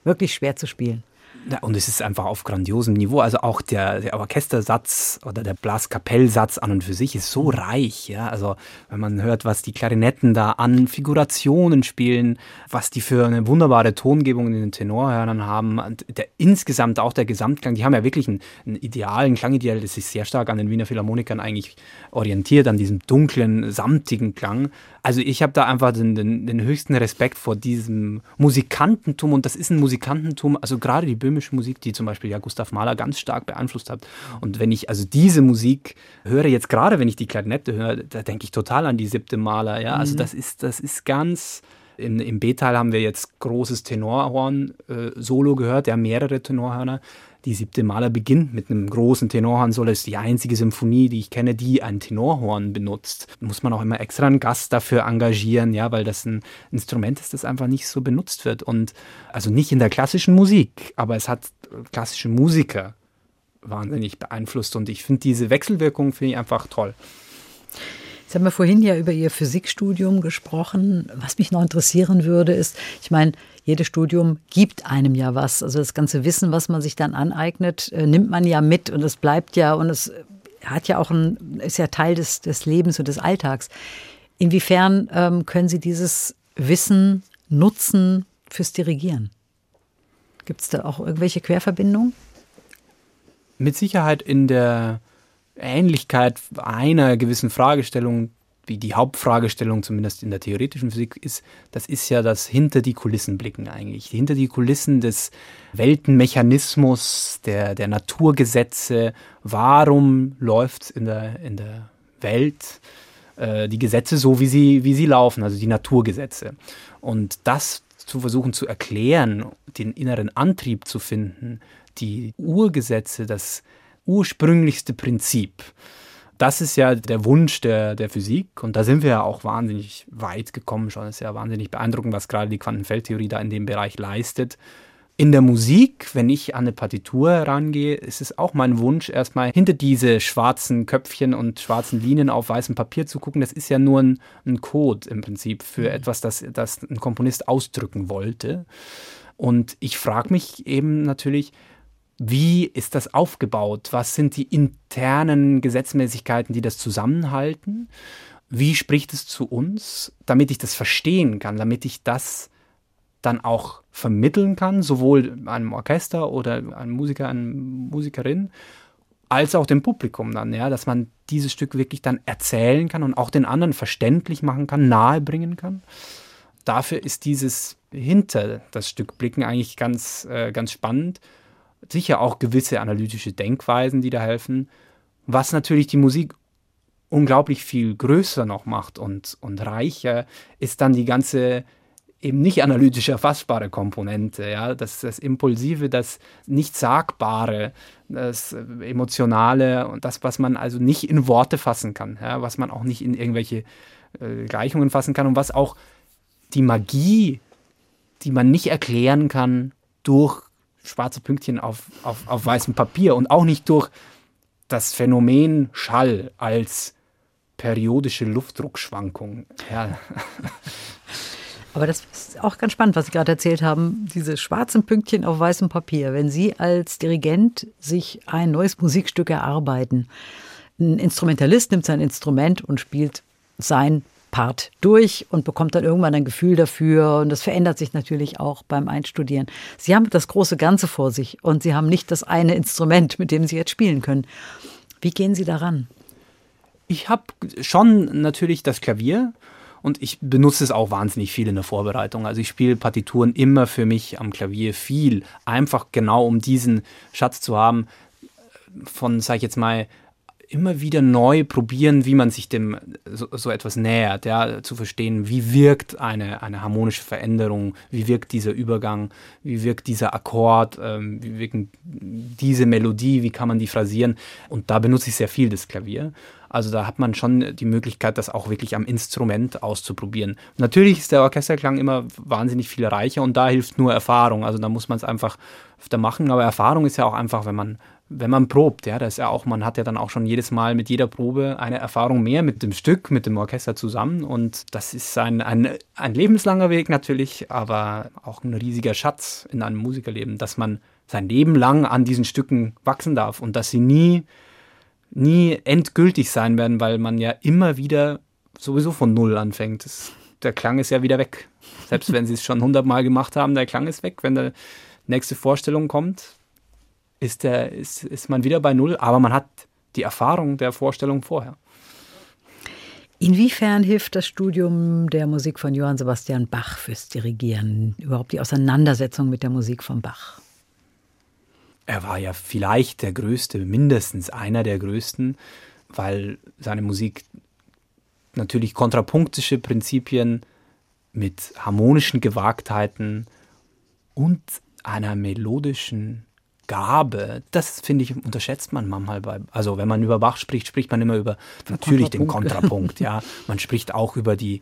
wirklich schwer zu spielen. Ja, und es ist einfach auf grandiosem Niveau. Also auch der, der Orchestersatz oder der Blaskapellsatz an und für sich ist so reich. Ja? Also wenn man hört, was die Klarinetten da an Figurationen spielen, was die für eine wunderbare Tongebung in den Tenorhörnern haben, der, insgesamt auch der Gesamtklang, die haben ja wirklich einen, einen idealen Klangideal, das sich sehr stark an den Wiener Philharmonikern eigentlich orientiert, an diesem dunklen, samtigen Klang. Also ich habe da einfach den, den, den höchsten Respekt vor diesem Musikantentum und das ist ein Musikantentum, also gerade die Böhmen böhmische Musik, die zum Beispiel ja Gustav Mahler ganz stark beeinflusst hat. Und wenn ich also diese Musik höre, jetzt gerade wenn ich die Klarinette höre, da denke ich total an die siebte Mahler. Ja, also mhm. das ist, das ist ganz. In, Im B-Teil haben wir jetzt großes Tenorhorn-Solo äh, gehört, ja, mehrere Tenorhörner. Die siebte Maler beginnt mit einem großen Tenorhorn Solo. ist die einzige Symphonie, die ich kenne, die ein Tenorhorn benutzt. Muss man auch immer extra einen Gast dafür engagieren, ja, weil das ein Instrument ist, das einfach nicht so benutzt wird. Und also nicht in der klassischen Musik, aber es hat klassische Musiker wahnsinnig beeinflusst. Und ich finde diese Wechselwirkung finde ich einfach toll. Jetzt haben wir vorhin ja über Ihr Physikstudium gesprochen. Was mich noch interessieren würde, ist, ich meine, jedes Studium gibt einem ja was. Also das ganze Wissen, was man sich dann aneignet, äh, nimmt man ja mit und es bleibt ja und es hat ja auch ein, ist ja Teil des, des Lebens und des Alltags. Inwiefern ähm, können Sie dieses Wissen nutzen fürs Dirigieren? Gibt es da auch irgendwelche Querverbindungen? Mit Sicherheit in der Ähnlichkeit einer gewissen Fragestellung, wie die Hauptfragestellung zumindest in der theoretischen Physik ist, das ist ja das hinter die Kulissen blicken eigentlich. Hinter die Kulissen des Weltenmechanismus, der, der Naturgesetze. Warum läuft in der, in der Welt äh, die Gesetze so, wie sie, wie sie laufen, also die Naturgesetze? Und das zu versuchen zu erklären, den inneren Antrieb zu finden, die Urgesetze, das ursprünglichste Prinzip. Das ist ja der Wunsch der, der Physik und da sind wir ja auch wahnsinnig weit gekommen schon. Es ist ja wahnsinnig beeindruckend, was gerade die Quantenfeldtheorie da in dem Bereich leistet. In der Musik, wenn ich an eine Partitur herangehe, ist es auch mein Wunsch, erstmal hinter diese schwarzen Köpfchen und schwarzen Linien auf weißem Papier zu gucken. Das ist ja nur ein, ein Code im Prinzip für mhm. etwas, das, das ein Komponist ausdrücken wollte. Und ich frage mich eben natürlich, wie ist das aufgebaut? Was sind die internen Gesetzmäßigkeiten, die das zusammenhalten? Wie spricht es zu uns, damit ich das verstehen kann, damit ich das dann auch vermitteln kann, sowohl einem Orchester oder einem Musiker, einer Musikerin, als auch dem Publikum dann, ja, dass man dieses Stück wirklich dann erzählen kann und auch den anderen verständlich machen kann, nahebringen kann. Dafür ist dieses hinter das Stück blicken eigentlich ganz, äh, ganz spannend sicher auch gewisse analytische Denkweisen, die da helfen, was natürlich die Musik unglaublich viel größer noch macht und, und reicher, ist dann die ganze eben nicht analytisch erfassbare Komponente, ja, das, das Impulsive, das nicht Sagbare, das Emotionale und das, was man also nicht in Worte fassen kann, ja, was man auch nicht in irgendwelche äh, Gleichungen fassen kann und was auch die Magie, die man nicht erklären kann, durch schwarze Pünktchen auf, auf, auf weißem Papier und auch nicht durch das Phänomen Schall als periodische Luftdruckschwankung. Ja. Aber das ist auch ganz spannend, was Sie gerade erzählt haben, diese schwarzen Pünktchen auf weißem Papier. Wenn Sie als Dirigent sich ein neues Musikstück erarbeiten, ein Instrumentalist nimmt sein Instrument und spielt sein Part durch und bekommt dann irgendwann ein Gefühl dafür. Und das verändert sich natürlich auch beim Einstudieren. Sie haben das große Ganze vor sich und Sie haben nicht das eine Instrument, mit dem Sie jetzt spielen können. Wie gehen Sie daran? Ich habe schon natürlich das Klavier und ich benutze es auch wahnsinnig viel in der Vorbereitung. Also ich spiele Partituren immer für mich am Klavier viel, einfach genau um diesen Schatz zu haben von, sag ich jetzt mal, immer wieder neu probieren, wie man sich dem so, so, etwas nähert, ja, zu verstehen, wie wirkt eine, eine harmonische Veränderung, wie wirkt dieser Übergang, wie wirkt dieser Akkord, ähm, wie wirkt diese Melodie, wie kann man die phrasieren. Und da benutze ich sehr viel das Klavier. Also da hat man schon die Möglichkeit, das auch wirklich am Instrument auszuprobieren. Natürlich ist der Orchesterklang immer wahnsinnig viel reicher und da hilft nur Erfahrung. Also da muss man es einfach öfter machen. Aber Erfahrung ist ja auch einfach, wenn man wenn man probt, ja, das ja auch, man hat ja dann auch schon jedes Mal mit jeder Probe eine Erfahrung mehr mit dem Stück, mit dem Orchester zusammen und das ist ein, ein, ein lebenslanger Weg natürlich, aber auch ein riesiger Schatz in einem Musikerleben, dass man sein Leben lang an diesen Stücken wachsen darf und dass sie nie, nie endgültig sein werden, weil man ja immer wieder sowieso von Null anfängt. Das, der Klang ist ja wieder weg. Selbst wenn sie es schon hundertmal gemacht haben, der Klang ist weg. Wenn die nächste Vorstellung kommt, ist, der, ist, ist man wieder bei Null, aber man hat die Erfahrung der Vorstellung vorher. Inwiefern hilft das Studium der Musik von Johann Sebastian Bach fürs Dirigieren, überhaupt die Auseinandersetzung mit der Musik von Bach? er war ja vielleicht der größte, mindestens einer der größten, weil seine Musik natürlich kontrapunktische Prinzipien mit harmonischen Gewagtheiten und einer melodischen Gabe, das finde ich, unterschätzt man manchmal bei, also wenn man über Bach spricht, spricht man immer über natürlich den Kontrapunkt, ja. Man spricht auch über die,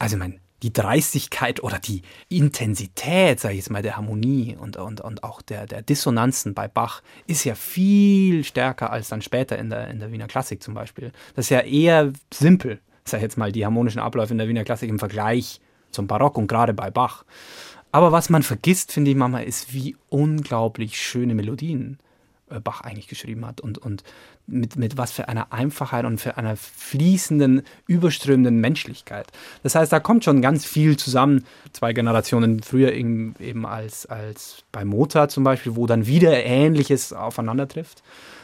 also man, die Dreistigkeit oder die Intensität, sage ich jetzt mal, der Harmonie und, und, und auch der, der Dissonanzen bei Bach ist ja viel stärker als dann später in der, in der Wiener Klassik zum Beispiel. Das ist ja eher simpel, sage ich jetzt mal, die harmonischen Abläufe in der Wiener Klassik im Vergleich zum Barock und gerade bei Bach. Aber was man vergisst, finde ich manchmal, ist, wie unglaublich schöne Melodien äh, Bach eigentlich geschrieben hat und, und mit, mit was für einer Einfachheit und für einer fließenden, überströmenden Menschlichkeit. Das heißt, da kommt schon ganz viel zusammen. Zwei Generationen früher eben, eben als, als bei Mozart zum Beispiel, wo dann wieder Ähnliches aufeinander trifft.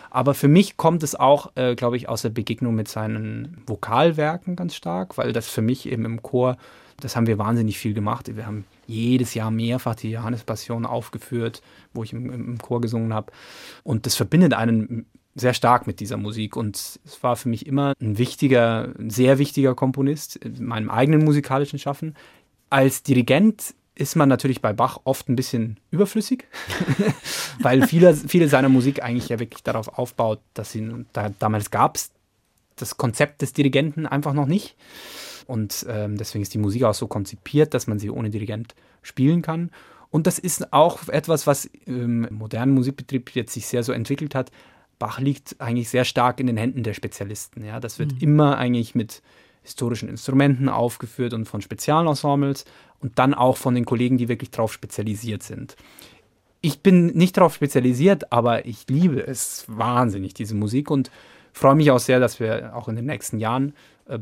Aber für mich kommt es auch, äh, glaube ich, aus der Begegnung mit seinen Vokalwerken ganz stark, weil das für mich eben im Chor, das haben wir wahnsinnig viel gemacht. Wir haben jedes Jahr mehrfach die Johannespassion aufgeführt, wo ich im, im Chor gesungen habe. Und das verbindet einen sehr stark mit dieser Musik und es war für mich immer ein wichtiger, ein sehr wichtiger Komponist in meinem eigenen musikalischen Schaffen. Als Dirigent ist man natürlich bei Bach oft ein bisschen überflüssig, weil viele, viele seiner Musik eigentlich ja wirklich darauf aufbaut, dass sie, da, damals gab es das Konzept des Dirigenten einfach noch nicht. Und ähm, deswegen ist die Musik auch so konzipiert, dass man sie ohne Dirigent spielen kann. Und das ist auch etwas, was im modernen Musikbetrieb jetzt sich sehr so entwickelt hat. Bach liegt eigentlich sehr stark in den Händen der Spezialisten. Ja, das wird mhm. immer eigentlich mit historischen Instrumenten aufgeführt und von Spezialensembles und dann auch von den Kollegen, die wirklich darauf spezialisiert sind. Ich bin nicht darauf spezialisiert, aber ich liebe es wahnsinnig, diese Musik und freue mich auch sehr, dass wir auch in den nächsten Jahren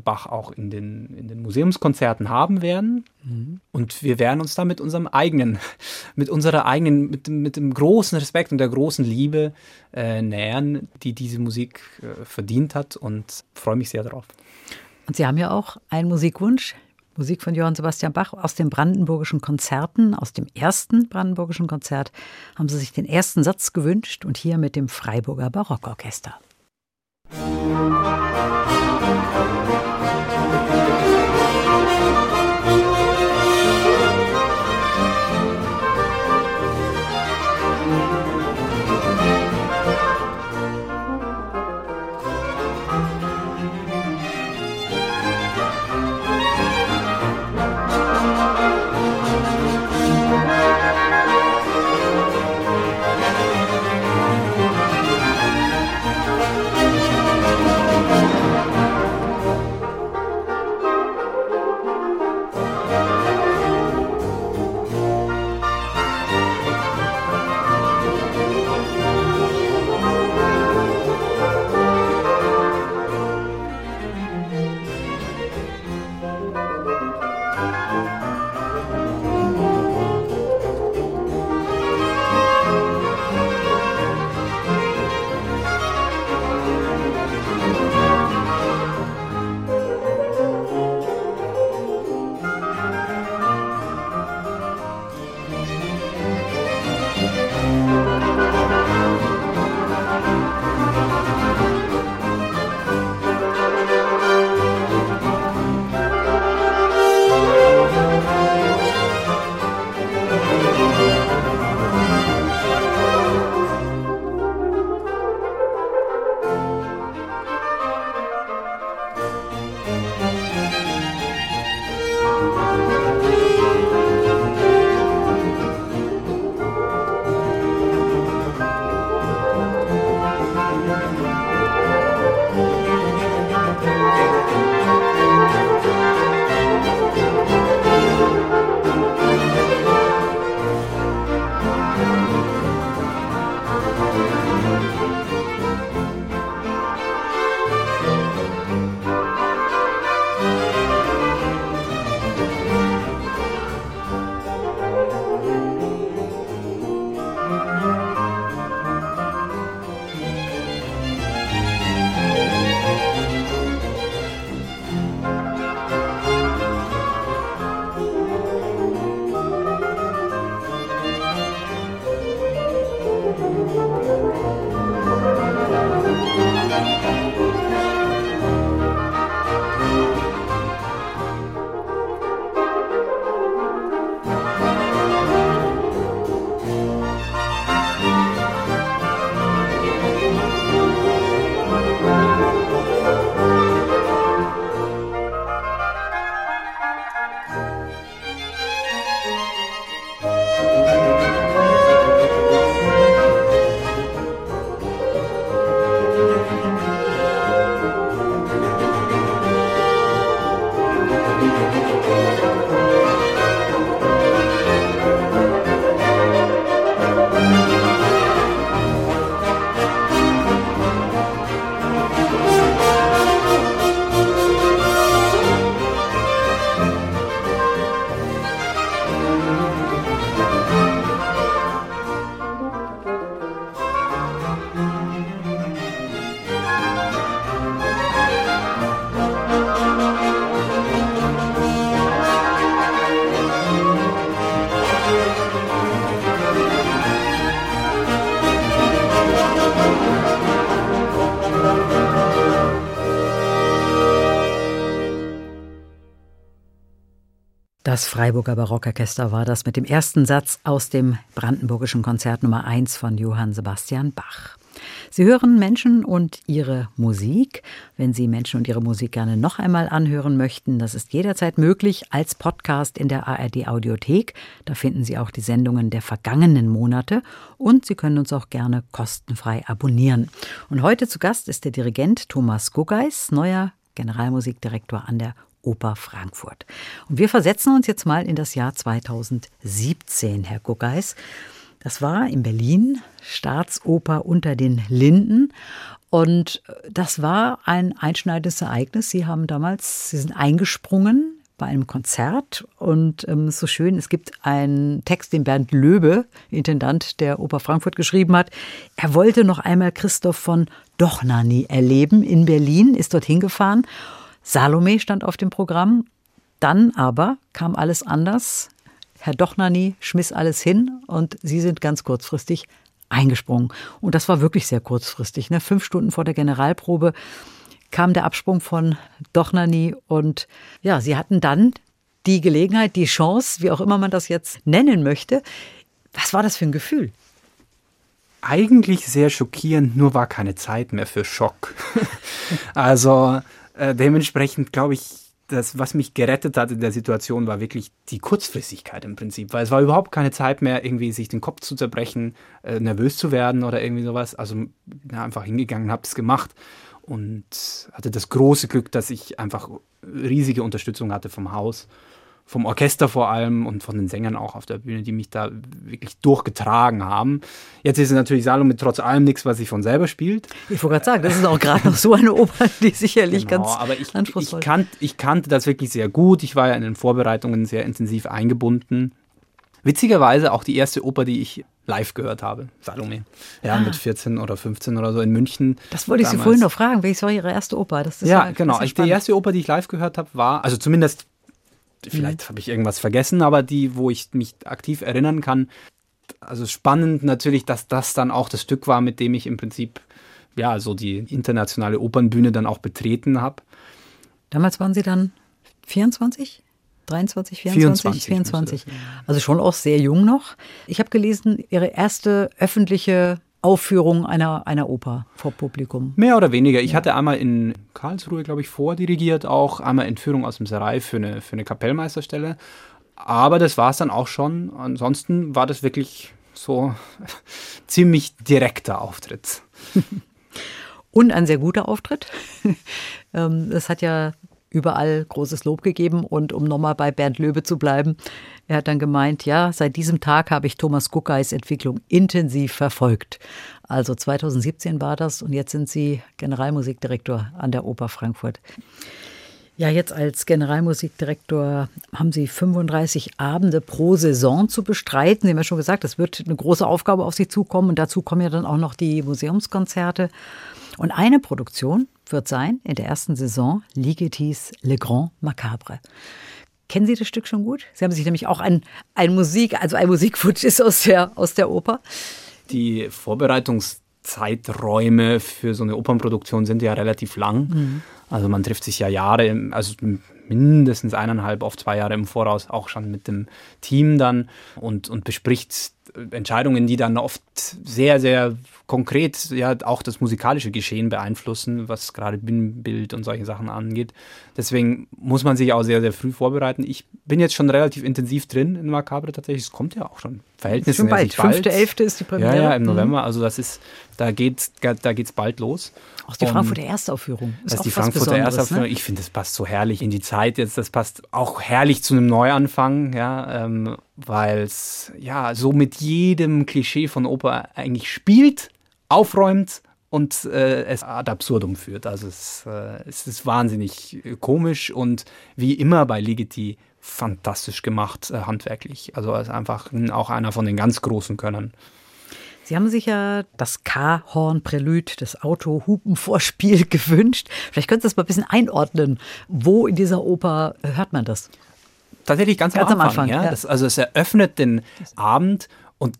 Bach auch in den, in den Museumskonzerten haben werden. Mhm. Und wir werden uns da mit unserem eigenen, mit unserer eigenen, mit, mit dem großen Respekt und der großen Liebe äh, nähern, die diese Musik äh, verdient hat und freue mich sehr darauf. Und Sie haben ja auch einen Musikwunsch. Musik von Johann Sebastian Bach aus den brandenburgischen Konzerten, aus dem ersten brandenburgischen Konzert, haben Sie sich den ersten Satz gewünscht und hier mit dem Freiburger Barockorchester. Das Freiburger Barockorchester war das mit dem ersten Satz aus dem Brandenburgischen Konzert Nummer 1 von Johann Sebastian Bach. Sie hören Menschen und ihre Musik. Wenn Sie Menschen und ihre Musik gerne noch einmal anhören möchten, das ist jederzeit möglich als Podcast in der ARD Audiothek. Da finden Sie auch die Sendungen der vergangenen Monate und Sie können uns auch gerne kostenfrei abonnieren. Und heute zu Gast ist der Dirigent Thomas Guggeis, neuer Generalmusikdirektor an der Oper Frankfurt. Und wir versetzen uns jetzt mal in das Jahr 2017, Herr Guggeis. Das war in Berlin, Staatsoper unter den Linden. Und das war ein einschneidendes Ereignis. Sie haben damals, Sie sind eingesprungen bei einem Konzert und ähm, so schön, es gibt einen Text, den Bernd Löbe, Intendant der Oper Frankfurt, geschrieben hat. Er wollte noch einmal Christoph von Dochnani erleben in Berlin, ist dorthin gefahren. Salome stand auf dem Programm. Dann aber kam alles anders. Herr Dochnani schmiss alles hin und Sie sind ganz kurzfristig eingesprungen. Und das war wirklich sehr kurzfristig. Ne? Fünf Stunden vor der Generalprobe kam der Absprung von Dochnani und ja, Sie hatten dann die Gelegenheit, die Chance, wie auch immer man das jetzt nennen möchte. Was war das für ein Gefühl? Eigentlich sehr schockierend, nur war keine Zeit mehr für Schock. also äh, dementsprechend glaube ich, das, was mich gerettet hat in der Situation, war wirklich die Kurzfristigkeit im Prinzip, weil es war überhaupt keine Zeit mehr, irgendwie sich den Kopf zu zerbrechen, äh, nervös zu werden oder irgendwie sowas. Also na, einfach hingegangen, habe es gemacht und hatte das große Glück, dass ich einfach riesige Unterstützung hatte vom Haus vom Orchester vor allem und von den Sängern auch auf der Bühne, die mich da wirklich durchgetragen haben. Jetzt ist es natürlich Salome trotz allem nichts, was sich von selber spielt. Ich wollte gerade sagen, das ist auch gerade noch so eine Oper, die sicherlich genau, ganz aber ich, anspruchsvoll ich, kannt, ich kannte das wirklich sehr gut. Ich war ja in den Vorbereitungen sehr intensiv eingebunden. Witzigerweise auch die erste Oper, die ich live gehört habe, Salome. Ja, ah. mit 14 oder 15 oder so in München. Das wollte ich damals. Sie vorhin noch fragen. Welches war Ihre erste Oper? ja, ja, genau. Die erste Oper, die ich live gehört habe, war, also zumindest vielleicht mhm. habe ich irgendwas vergessen, aber die, wo ich mich aktiv erinnern kann. Also spannend natürlich, dass das dann auch das Stück war, mit dem ich im Prinzip ja so die internationale Opernbühne dann auch betreten habe. Damals waren Sie dann 24? 23, 24, 24. 24. Also schon auch sehr jung noch. Ich habe gelesen, Ihre erste öffentliche Aufführung einer, einer Oper vor Publikum. Mehr oder weniger. Ich ja. hatte einmal in Karlsruhe, glaube ich, vordirigiert, auch einmal Entführung aus dem Serai für eine, für eine Kapellmeisterstelle. Aber das war es dann auch schon. Ansonsten war das wirklich so ziemlich direkter Auftritt. Und ein sehr guter Auftritt. Ähm, es hat ja überall großes Lob gegeben. Und um nochmal bei Bernd Löbe zu bleiben, er hat dann gemeint, ja, seit diesem Tag habe ich Thomas Guckeis Entwicklung intensiv verfolgt. Also 2017 war das und jetzt sind Sie Generalmusikdirektor an der Oper Frankfurt. Ja, jetzt als Generalmusikdirektor haben Sie 35 Abende pro Saison zu bestreiten. Sie haben ja schon gesagt, es wird eine große Aufgabe auf Sie zukommen und dazu kommen ja dann auch noch die Museumskonzerte. Und eine Produktion wird sein in der ersten Saison Ligetis Le Grand Macabre. Kennen Sie das Stück schon gut? Sie haben sich nämlich auch ein, ein Musik, also ein Musikfutsch aus der, aus der Oper. Die Vorbereitungszeiträume für so eine Opernproduktion sind ja relativ lang. Mhm. Also man trifft sich ja Jahre, also mindestens eineinhalb auf zwei Jahre im Voraus auch schon mit dem Team dann und, und bespricht Entscheidungen, die dann oft sehr, sehr konkret ja auch das musikalische Geschehen beeinflussen, was gerade Bühnenbild und solche Sachen angeht. Deswegen muss man sich auch sehr, sehr früh vorbereiten. Ich bin jetzt schon relativ intensiv drin in Macabre tatsächlich. Es kommt ja auch schon verhältnismäßig schon bald. bald. 5.11. ist die Premiere. Ja, ja, im November. Mhm. Also das ist, da geht's, da geht's bald los. Auch die Frankfurter Erstaufführung. Ist das ist die Frankfurter Erstaufführung. Ne? Ich finde, das passt so herrlich in die Zeit jetzt. Das passt auch herrlich zu einem Neuanfang, ja, ähm, weil es ja so mit jedem Klischee von Oper eigentlich spielt aufräumt und äh, es ad absurdum führt. Also es, äh, es ist wahnsinnig komisch und wie immer bei Ligeti fantastisch gemacht, äh, handwerklich. Also er ist einfach auch einer von den ganz großen Könnern. Sie haben sich ja das K-Horn-Prälude, das Auto-Hupen-Vorspiel gewünscht. Vielleicht können Sie das mal ein bisschen einordnen. Wo in dieser Oper hört man das? Tatsächlich ganz, ganz am Anfang. Am Anfang ja. ja. Das, also es eröffnet den Abend und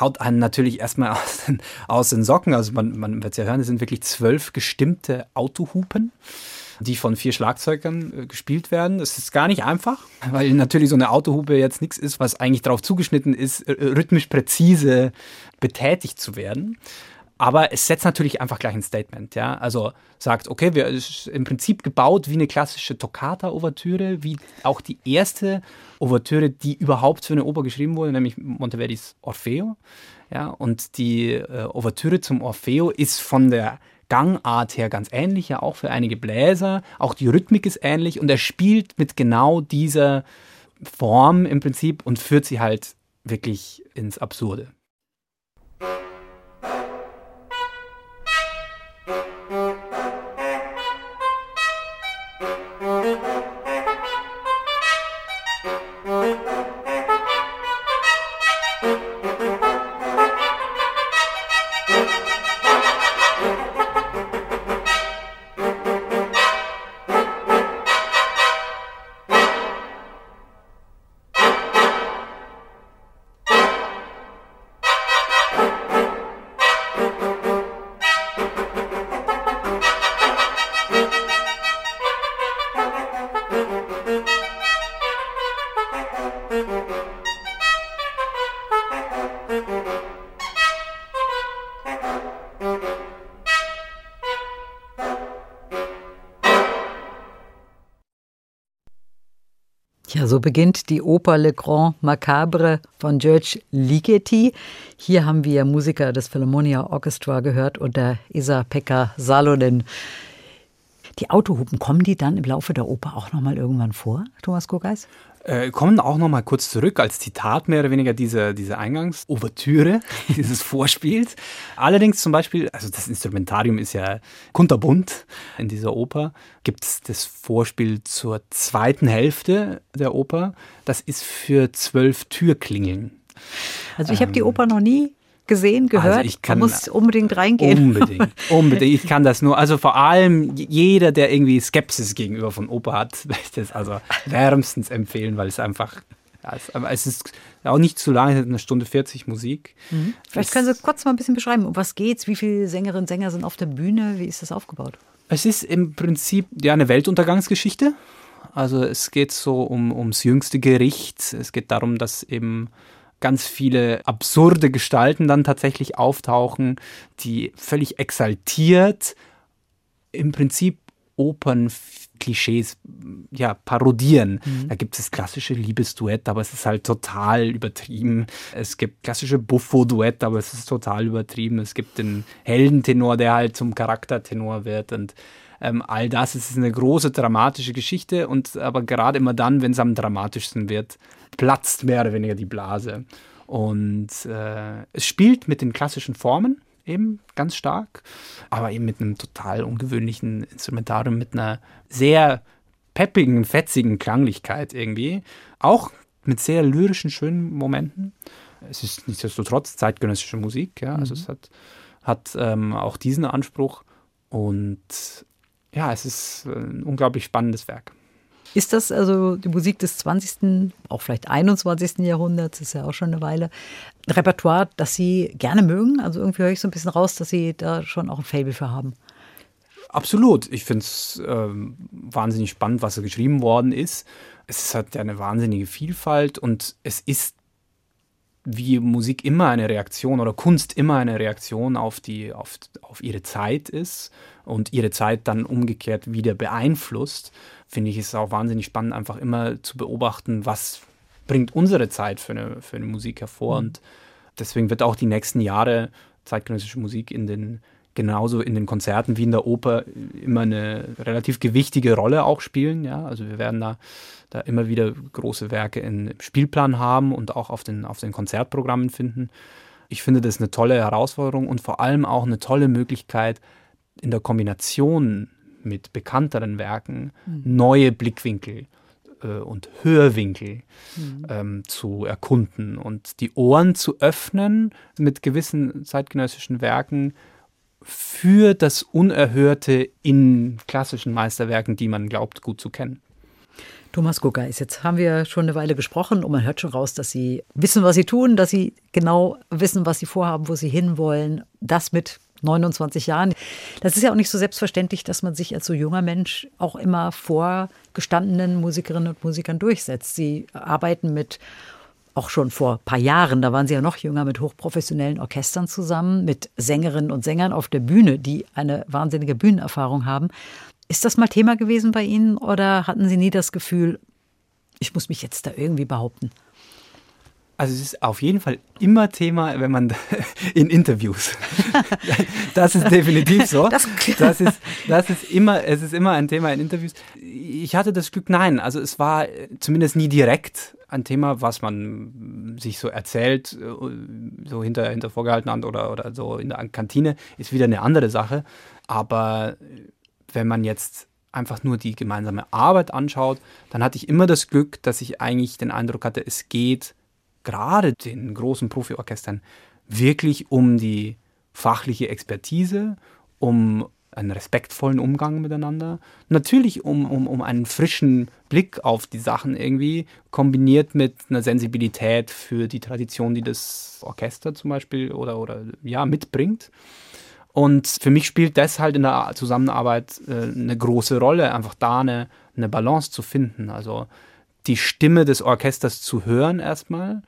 haut einen natürlich erstmal aus den, aus den Socken. Also man, man wird es ja hören, es sind wirklich zwölf gestimmte Autohupen. die von vier Schlagzeugern äh, gespielt werden. Das ist gar nicht einfach, weil natürlich so eine Autohupe jetzt nichts ist, was eigentlich darauf zugeschnitten ist, rhythmisch präzise betätigt zu werden. Aber es setzt natürlich einfach gleich ein Statement, ja. Also sagt, okay, wir ist im Prinzip gebaut wie eine klassische Toccata-Ouvertüre, wie auch die erste Ouvertüre, die überhaupt für eine Oper geschrieben wurde, nämlich Monteverdis Orfeo. Ja, und die äh, Ouvertüre zum Orfeo ist von der Gangart her ganz ähnlich, ja auch für einige Bläser. Auch die Rhythmik ist ähnlich und er spielt mit genau dieser Form im Prinzip und führt sie halt wirklich ins Absurde. Beginnt die Oper Le Grand Macabre von George Ligeti. Hier haben wir Musiker des Philharmonia Orchestra gehört unter Isa-Pekka Salonen. Die Autohupen, kommen die dann im Laufe der Oper auch nochmal irgendwann vor, Thomas Kogeis? Äh, kommen auch noch mal kurz zurück als Zitat mehr oder weniger diese, diese Eingangs-Ouvertüre dieses Vorspiels. Allerdings zum Beispiel, also das Instrumentarium ist ja kunterbunt in dieser Oper, gibt es das Vorspiel zur zweiten Hälfte der Oper. Das ist für zwölf Türklingeln. Also ich habe die ähm, Oper noch nie gesehen, gehört. Also ich kann, Man muss unbedingt reingehen. Unbedingt, unbedingt. Ich kann das nur, also vor allem jeder, der irgendwie Skepsis gegenüber von Oper hat, möchte es also wärmstens empfehlen, weil es einfach, ja, es, es ist auch nicht zu lange, eine Stunde 40 Musik. Mhm. Vielleicht können Sie kurz mal ein bisschen beschreiben, um was geht's, wie viele Sängerinnen und Sänger sind auf der Bühne, wie ist das aufgebaut? Es ist im Prinzip ja eine Weltuntergangsgeschichte. Also es geht so um, ums jüngste Gericht. Es geht darum, dass eben ganz viele absurde Gestalten dann tatsächlich auftauchen, die völlig exaltiert im Prinzip Opernklischees ja, parodieren. Mhm. Da gibt es das klassische Liebesduett, aber es ist halt total übertrieben. Es gibt klassische Buffo-Duett, aber es ist total übertrieben. Es gibt den Heldentenor, der halt zum Charaktertenor wird und ähm, all das. Es ist eine große dramatische Geschichte und aber gerade immer dann, wenn es am dramatischsten wird, platzt mehr oder weniger die Blase. Und äh, es spielt mit den klassischen Formen eben ganz stark, aber eben mit einem total ungewöhnlichen Instrumentarium, mit einer sehr peppigen, fetzigen Klanglichkeit irgendwie. Auch mit sehr lyrischen, schönen Momenten. Es ist nichtsdestotrotz zeitgenössische Musik, ja. Also mhm. es hat, hat ähm, auch diesen Anspruch. Und ja, es ist ein unglaublich spannendes Werk. Ist das also die Musik des 20., auch vielleicht 21. Jahrhunderts, ist ja auch schon eine Weile, ein Repertoire, das Sie gerne mögen? Also irgendwie höre ich so ein bisschen raus, dass Sie da schon auch ein Fable für haben. Absolut. Ich finde es ähm, wahnsinnig spannend, was da geschrieben worden ist. Es hat ja eine wahnsinnige Vielfalt und es ist wie Musik immer eine Reaktion oder Kunst immer eine Reaktion auf, die, auf, auf ihre Zeit ist und ihre Zeit dann umgekehrt wieder beeinflusst finde ich es auch wahnsinnig spannend, einfach immer zu beobachten, was bringt unsere Zeit für eine, für eine Musik hervor. Mhm. Und deswegen wird auch die nächsten Jahre zeitgenössische Musik in den genauso in den Konzerten wie in der Oper immer eine relativ gewichtige Rolle auch spielen. Ja? Also wir werden da, da immer wieder große Werke im Spielplan haben und auch auf den, auf den Konzertprogrammen finden. Ich finde das eine tolle Herausforderung und vor allem auch eine tolle Möglichkeit in der Kombination mit bekannteren Werken mhm. neue Blickwinkel äh, und Hörwinkel mhm. ähm, zu erkunden und die Ohren zu öffnen mit gewissen zeitgenössischen Werken für das Unerhörte in klassischen Meisterwerken, die man glaubt gut zu kennen. Thomas Guggeis, jetzt haben wir schon eine Weile gesprochen und man hört schon raus, dass Sie wissen, was Sie tun, dass Sie genau wissen, was Sie vorhaben, wo Sie hinwollen. Das mit 29 Jahren. Das ist ja auch nicht so selbstverständlich, dass man sich als so junger Mensch auch immer vor gestandenen Musikerinnen und Musikern durchsetzt. Sie arbeiten mit auch schon vor ein paar Jahren, da waren Sie ja noch jünger, mit hochprofessionellen Orchestern zusammen, mit Sängerinnen und Sängern auf der Bühne, die eine wahnsinnige Bühnenerfahrung haben. Ist das mal Thema gewesen bei Ihnen oder hatten Sie nie das Gefühl, ich muss mich jetzt da irgendwie behaupten? Also es ist auf jeden Fall immer Thema, wenn man in Interviews. Das ist definitiv so. Das, das, ist, das ist immer, es ist immer ein Thema in Interviews. Ich hatte das Glück, nein. Also es war zumindest nie direkt ein Thema, was man sich so erzählt, so hinter, hinter vorgehalten hat oder, oder so in der Kantine, ist wieder eine andere Sache. Aber wenn man jetzt einfach nur die gemeinsame Arbeit anschaut, dann hatte ich immer das Glück, dass ich eigentlich den Eindruck hatte, es geht gerade den großen Profiorchestern wirklich um die fachliche Expertise, um einen respektvollen Umgang miteinander, natürlich um, um, um einen frischen Blick auf die Sachen irgendwie, kombiniert mit einer Sensibilität für die Tradition, die das Orchester zum Beispiel oder, oder ja, mitbringt. Und für mich spielt das halt in der Zusammenarbeit äh, eine große Rolle, einfach da eine, eine Balance zu finden. Also die Stimme des Orchesters zu hören erstmal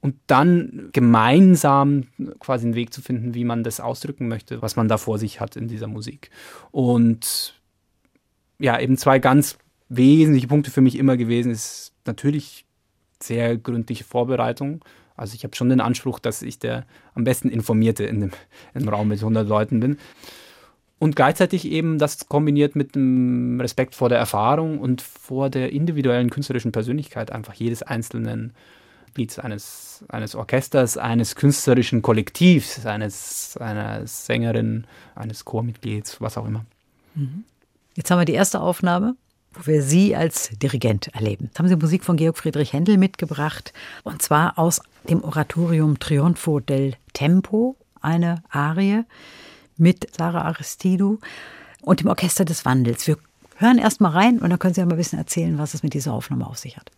und dann gemeinsam quasi einen Weg zu finden, wie man das ausdrücken möchte, was man da vor sich hat in dieser Musik. Und ja, eben zwei ganz wesentliche Punkte für mich immer gewesen ist natürlich sehr gründliche Vorbereitung. Also ich habe schon den Anspruch, dass ich der am besten informierte in dem, dem Raum mit 100 Leuten bin. Und gleichzeitig eben das kombiniert mit dem Respekt vor der Erfahrung und vor der individuellen künstlerischen Persönlichkeit einfach jedes einzelnen Mitglieds eines, eines Orchesters, eines künstlerischen Kollektivs, eines, einer Sängerin, eines Chormitglieds, was auch immer. Mhm. Jetzt haben wir die erste Aufnahme, wo wir Sie als Dirigent erleben. Jetzt haben Sie Musik von Georg Friedrich Händel mitgebracht, und zwar aus dem Oratorium Trionfo del Tempo, eine Arie mit Sarah Aristidou und dem Orchester des Wandels. Wir hören erst mal rein und dann können Sie ja mal ein bisschen erzählen, was es mit dieser Aufnahme auf sich hat.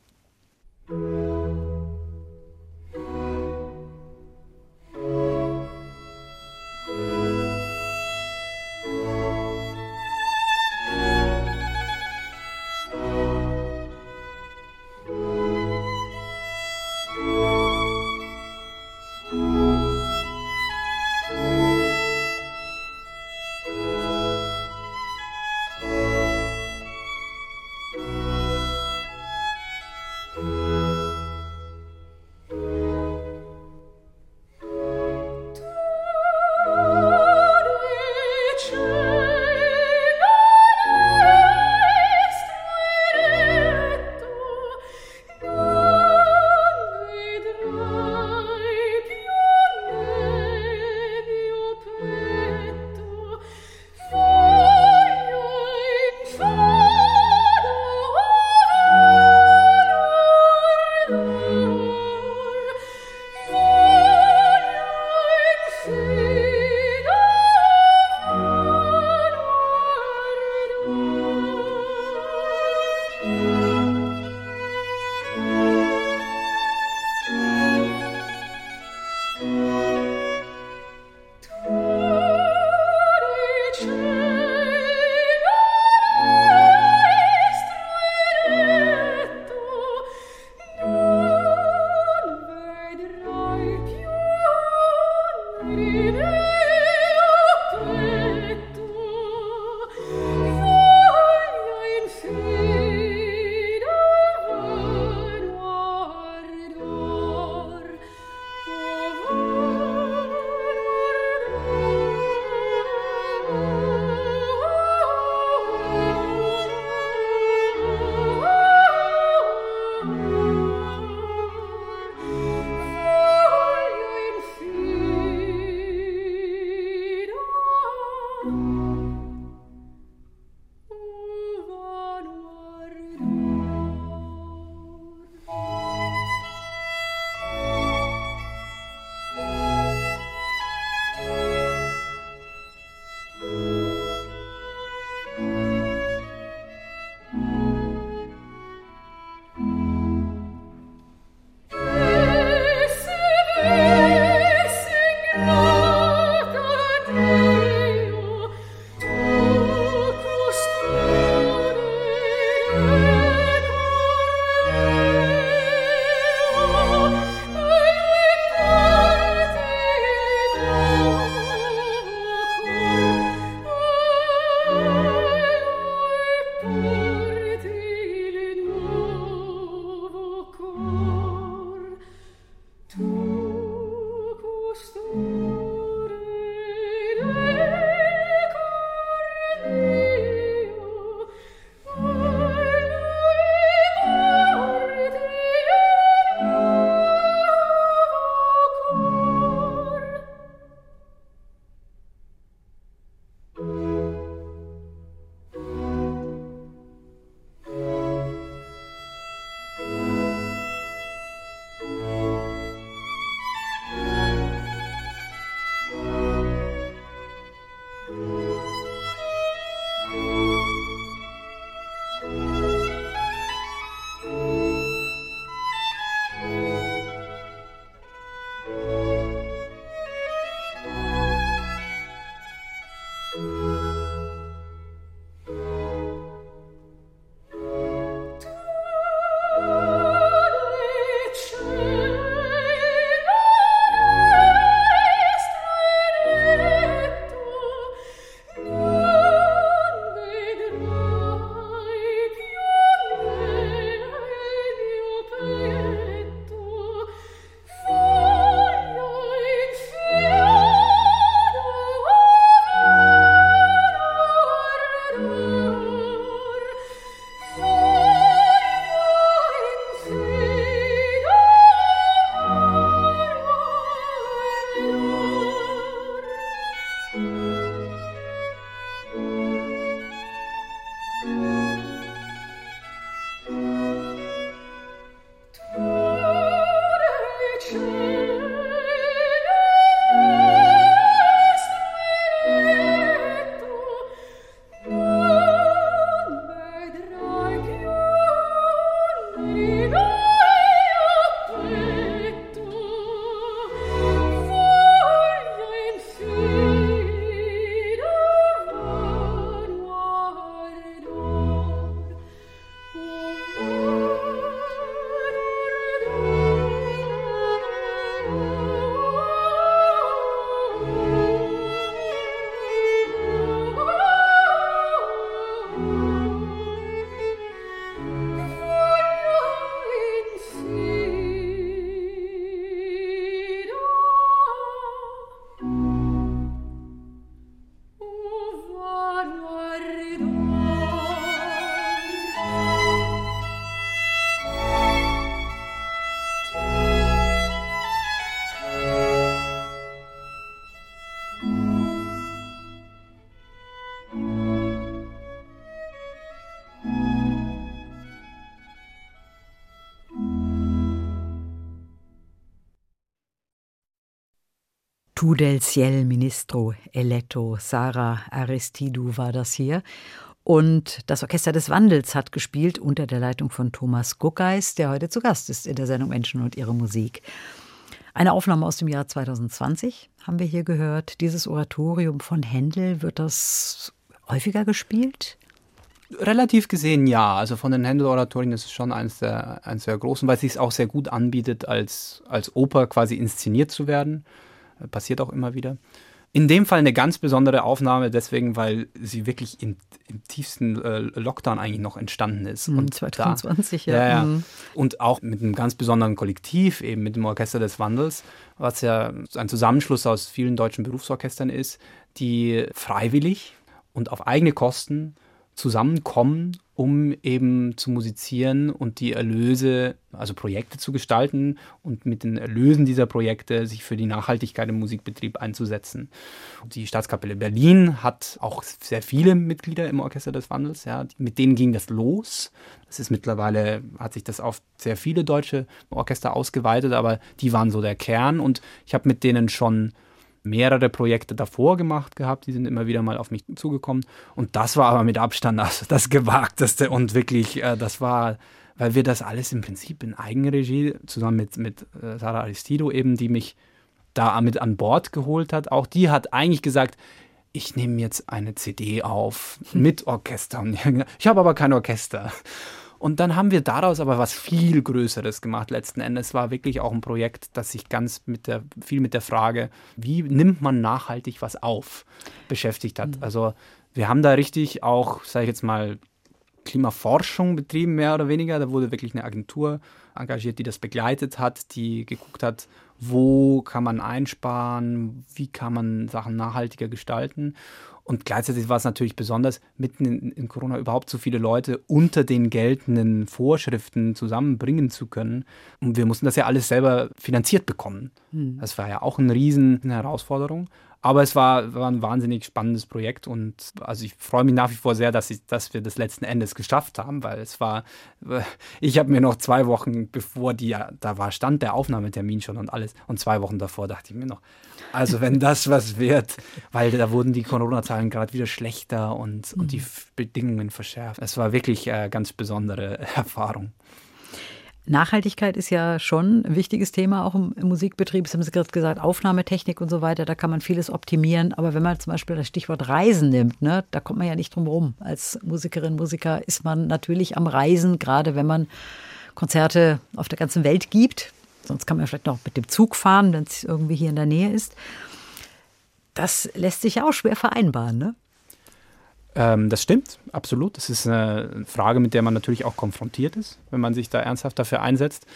Tu del ciel ministro eletto, Sarah Aristidou war das hier. Und das Orchester des Wandels hat gespielt unter der Leitung von Thomas Guckeis, der heute zu Gast ist in der Sendung Menschen und ihre Musik. Eine Aufnahme aus dem Jahr 2020 haben wir hier gehört. Dieses Oratorium von Händel, wird das häufiger gespielt? Relativ gesehen ja. Also von den Händel-Oratorien ist es schon eines der, eines der großen, weil es sich auch sehr gut anbietet, als, als Oper quasi inszeniert zu werden. Passiert auch immer wieder. In dem Fall eine ganz besondere Aufnahme, deswegen, weil sie wirklich im, im tiefsten äh, Lockdown eigentlich noch entstanden ist. Mhm, und 2020, da, ja. ja, mhm. Und auch mit einem ganz besonderen Kollektiv, eben mit dem Orchester des Wandels, was ja ein Zusammenschluss aus vielen deutschen Berufsorchestern ist, die freiwillig und auf eigene Kosten zusammenkommen, um eben zu musizieren und die Erlöse, also Projekte zu gestalten und mit den Erlösen dieser Projekte sich für die Nachhaltigkeit im Musikbetrieb einzusetzen. Die Staatskapelle Berlin hat auch sehr viele Mitglieder im Orchester des Wandels, ja, mit denen ging das los. Das ist mittlerweile, hat sich das auf sehr viele deutsche Orchester ausgeweitet, aber die waren so der Kern und ich habe mit denen schon mehrere Projekte davor gemacht gehabt, die sind immer wieder mal auf mich zugekommen. Und das war aber mit Abstand das, das Gewagteste und wirklich, äh, das war, weil wir das alles im Prinzip in Eigenregie zusammen mit, mit äh, Sarah Aristido eben, die mich da mit an Bord geholt hat, auch die hat eigentlich gesagt, ich nehme jetzt eine CD auf mit Orchester. Ich habe aber kein Orchester. Und dann haben wir daraus aber was viel Größeres gemacht. Letzten Endes war wirklich auch ein Projekt, das sich ganz mit der, viel mit der Frage, wie nimmt man nachhaltig was auf, beschäftigt hat. Mhm. Also wir haben da richtig auch, sage ich jetzt mal, Klimaforschung betrieben, mehr oder weniger. Da wurde wirklich eine Agentur engagiert, die das begleitet hat, die geguckt hat, wo kann man einsparen, wie kann man Sachen nachhaltiger gestalten. Und gleichzeitig war es natürlich besonders, mitten in, in, Corona überhaupt so viele Leute unter den geltenden Vorschriften zusammenbringen zu können. Und wir mussten das ja alles selber finanziert bekommen. Mhm. Das war ja auch eine riesen Herausforderung. Aber es war, war ein wahnsinnig spannendes Projekt und also ich freue mich nach wie vor sehr, dass, ich, dass wir das letzten Endes geschafft haben, weil es war, ich habe mir noch zwei Wochen bevor die, da war, stand der Aufnahmetermin schon und alles und zwei Wochen davor dachte ich mir noch, also wenn das was wird, weil da wurden die Corona-Zahlen gerade wieder schlechter und, und die mhm. Bedingungen verschärft. Es war wirklich eine ganz besondere Erfahrung. Nachhaltigkeit ist ja schon ein wichtiges Thema auch im, im Musikbetrieb. Sie haben Sie gerade gesagt, Aufnahmetechnik und so weiter, da kann man vieles optimieren. Aber wenn man zum Beispiel das Stichwort Reisen nimmt, ne, da kommt man ja nicht drum rum. Als Musikerin, Musiker ist man natürlich am Reisen, gerade wenn man Konzerte auf der ganzen Welt gibt. Sonst kann man vielleicht noch mit dem Zug fahren, wenn es irgendwie hier in der Nähe ist. Das lässt sich ja auch schwer vereinbaren, ne? Ähm, das stimmt, absolut. Das ist eine Frage, mit der man natürlich auch konfrontiert ist, wenn man sich da ernsthaft dafür einsetzt.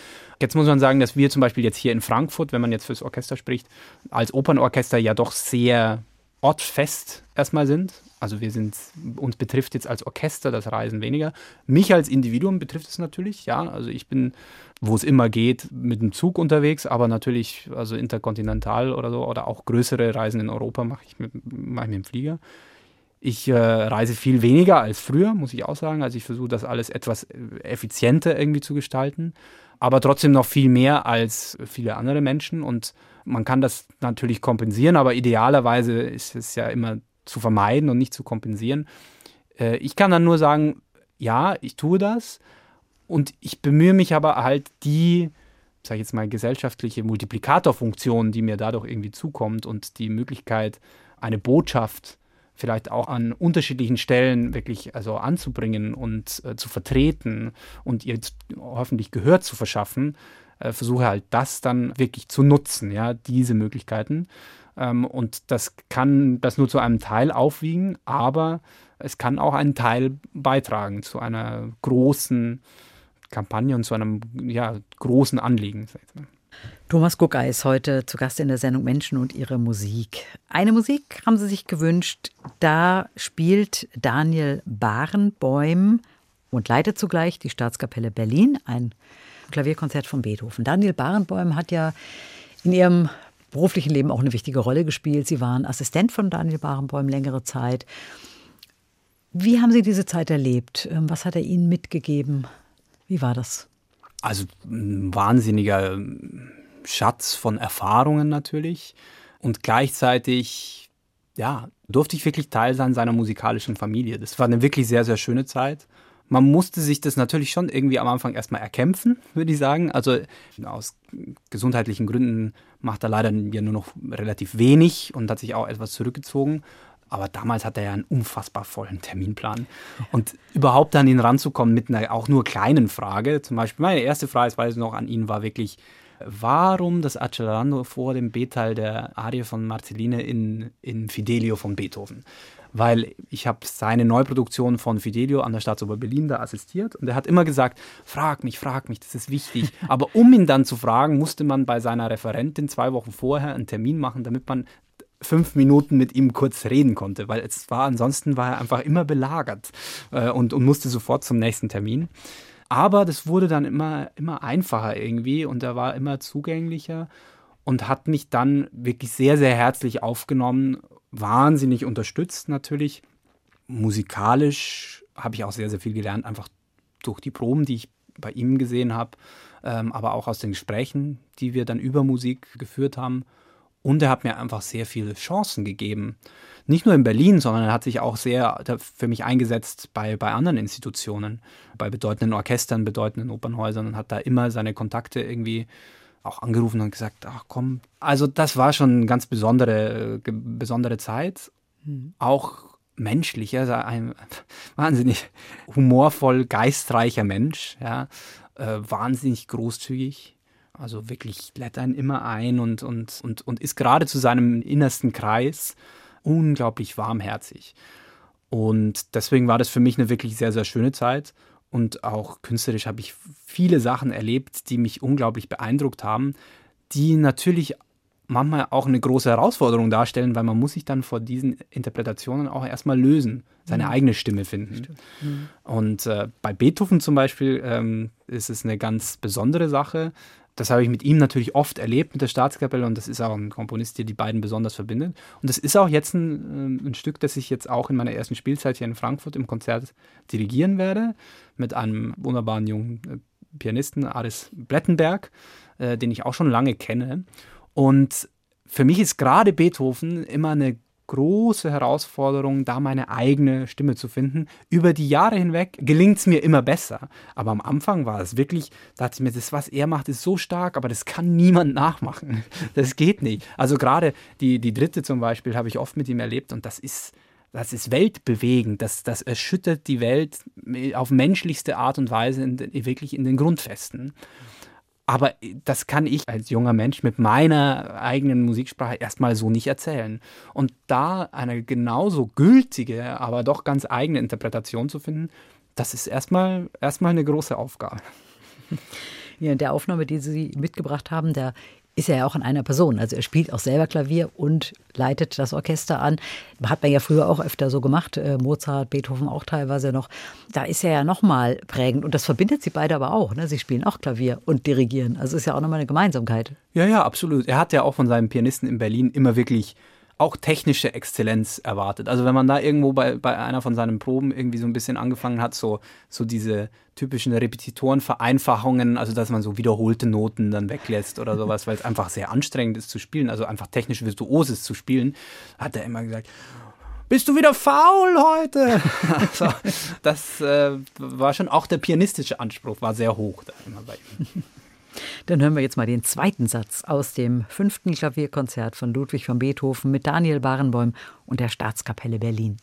Jetzt muss man sagen, dass wir zum Beispiel jetzt hier in Frankfurt, wenn man jetzt fürs Orchester spricht, als Opernorchester ja doch sehr ortsfest erstmal sind. Also wir sind, uns betrifft jetzt als Orchester das Reisen weniger. Mich als Individuum betrifft es natürlich, ja. Also ich bin, wo es immer geht, mit dem Zug unterwegs, aber natürlich, also interkontinental oder so, oder auch größere Reisen in Europa mache ich, mit, mach ich mit dem Flieger. Ich äh, reise viel weniger als früher, muss ich auch sagen. Also ich versuche das alles etwas äh, effizienter irgendwie zu gestalten, aber trotzdem noch viel mehr als viele andere Menschen. Und man kann das natürlich kompensieren, aber idealerweise ist es ja immer zu vermeiden und nicht zu kompensieren. Äh, ich kann dann nur sagen, ja, ich tue das und ich bemühe mich aber halt die, sage ich jetzt mal, gesellschaftliche Multiplikatorfunktion, die mir dadurch irgendwie zukommt und die Möglichkeit, eine Botschaft vielleicht auch an unterschiedlichen Stellen wirklich also anzubringen und äh, zu vertreten und ihr hoffentlich Gehör zu verschaffen, äh, versuche halt das dann wirklich zu nutzen, ja, diese Möglichkeiten. Ähm, und das kann das nur zu einem Teil aufwiegen, aber es kann auch einen Teil beitragen zu einer großen Kampagne und zu einem ja, großen Anliegen. Thomas Gucker ist heute zu Gast in der Sendung Menschen und ihre Musik. Eine Musik haben Sie sich gewünscht. Da spielt Daniel Barenbäum und leitet zugleich die Staatskapelle Berlin ein Klavierkonzert von Beethoven. Daniel Barenbäum hat ja in ihrem beruflichen Leben auch eine wichtige Rolle gespielt. Sie waren Assistent von Daniel Barenbäum längere Zeit. Wie haben Sie diese Zeit erlebt? Ähm, was hat er Ihnen mitgegeben? Wie war das? Also ein wahnsinniger Schatz von Erfahrungen natürlich. Und gleichzeitig, ja, durfte ich wirklich Teil sein seiner musikalischen Familie. Das war eine wirklich sehr, sehr schöne Zeit. Man musste sich das natürlich schon irgendwie am Anfang erstmal erkämpfen, würde ich sagen. Also aus gesundheitlichen Gründen macht er leider ja nur noch relativ wenig und hat sich auch etwas zurückgezogen. Aber damals hat er ja einen unfassbar vollen Terminplan. Und überhaupt an ihn ranzukommen mit einer auch nur kleinen Frage, zum Beispiel meine erste Frage, das weiß ich noch, an ihn war wirklich, warum das Accelerando vor dem B-Teil der Arie von Marceline in, in Fidelio von Beethoven? Weil ich habe seine Neuproduktion von Fidelio an der Staatsoper Berlin da assistiert und er hat immer gesagt, frag mich, frag mich, das ist wichtig. Aber um ihn dann zu fragen, musste man bei seiner Referentin zwei Wochen vorher einen Termin machen, damit man fünf Minuten mit ihm kurz reden konnte, weil es war, ansonsten war er einfach immer belagert äh, und, und musste sofort zum nächsten Termin. Aber das wurde dann immer, immer einfacher irgendwie und er war immer zugänglicher und hat mich dann wirklich sehr, sehr herzlich aufgenommen, wahnsinnig unterstützt natürlich. Musikalisch habe ich auch sehr, sehr viel gelernt, einfach durch die Proben, die ich bei ihm gesehen habe, ähm, aber auch aus den Gesprächen, die wir dann über Musik geführt haben. Und er hat mir einfach sehr viele Chancen gegeben. Nicht nur in Berlin, sondern er hat sich auch sehr für mich eingesetzt bei, bei anderen Institutionen, bei bedeutenden Orchestern, bedeutenden Opernhäusern und hat da immer seine Kontakte irgendwie auch angerufen und gesagt, ach komm. Also das war schon eine ganz besondere, besondere Zeit. Mhm. Auch menschlich, also ein wahnsinnig humorvoll, geistreicher Mensch, ja, äh, wahnsinnig großzügig. Also wirklich lädt einen immer ein und, und, und, und ist gerade zu seinem innersten Kreis unglaublich warmherzig. Und deswegen war das für mich eine wirklich sehr, sehr schöne Zeit. Und auch künstlerisch habe ich viele Sachen erlebt, die mich unglaublich beeindruckt haben, die natürlich manchmal auch eine große Herausforderung darstellen, weil man muss sich dann vor diesen Interpretationen auch erstmal lösen, seine mhm. eigene Stimme finden. Mhm. Und äh, bei Beethoven zum Beispiel ähm, ist es eine ganz besondere Sache, das habe ich mit ihm natürlich oft erlebt, mit der Staatskapelle, und das ist auch ein Komponist, der die beiden besonders verbindet. Und das ist auch jetzt ein, ähm, ein, Stück, das ich jetzt auch in meiner ersten Spielzeit hier in Frankfurt im Konzert dirigieren werde, mit einem wunderbaren jungen äh, Pianisten, Aris Blettenberg, äh, den ich auch schon lange kenne. Und für mich ist gerade Beethoven immer eine große Herausforderung, da meine eigene Stimme zu finden. Über die Jahre hinweg gelingt es mir immer besser. Aber am Anfang war es wirklich, da dachte ich mir, das, was er macht, ist so stark, aber das kann niemand nachmachen. Das geht nicht. Also gerade die, die dritte zum Beispiel habe ich oft mit ihm erlebt und das ist, das ist weltbewegend, das, das erschüttert die Welt auf menschlichste Art und Weise in, wirklich in den Grundfesten. Aber das kann ich als junger Mensch mit meiner eigenen Musiksprache erstmal so nicht erzählen. Und da eine genauso gültige, aber doch ganz eigene Interpretation zu finden, das ist erstmal, erstmal eine große Aufgabe. Ja, in der Aufnahme, die Sie mitgebracht haben, da ist er ja auch in einer Person. Also er spielt auch selber Klavier und leitet das Orchester an. Hat man ja früher auch öfter so gemacht. Äh, Mozart, Beethoven auch teilweise noch. Da ist er ja nochmal prägend. Und das verbindet sie beide aber auch. Ne? Sie spielen auch Klavier und dirigieren. Also ist ja auch nochmal eine Gemeinsamkeit. Ja, ja, absolut. Er hat ja auch von seinen Pianisten in Berlin immer wirklich auch technische Exzellenz erwartet. Also wenn man da irgendwo bei, bei einer von seinen Proben irgendwie so ein bisschen angefangen hat, so, so diese typischen Repetitorenvereinfachungen, also dass man so wiederholte Noten dann weglässt oder sowas, weil es einfach sehr anstrengend ist zu spielen, also einfach technisch virtuoses zu spielen, hat er immer gesagt, bist du wieder faul heute? also, das äh, war schon auch der pianistische Anspruch, war sehr hoch da immer bei ihm. Dann hören wir jetzt mal den zweiten Satz aus dem fünften Klavierkonzert von Ludwig von Beethoven mit Daniel Barenboim und der Staatskapelle Berlin.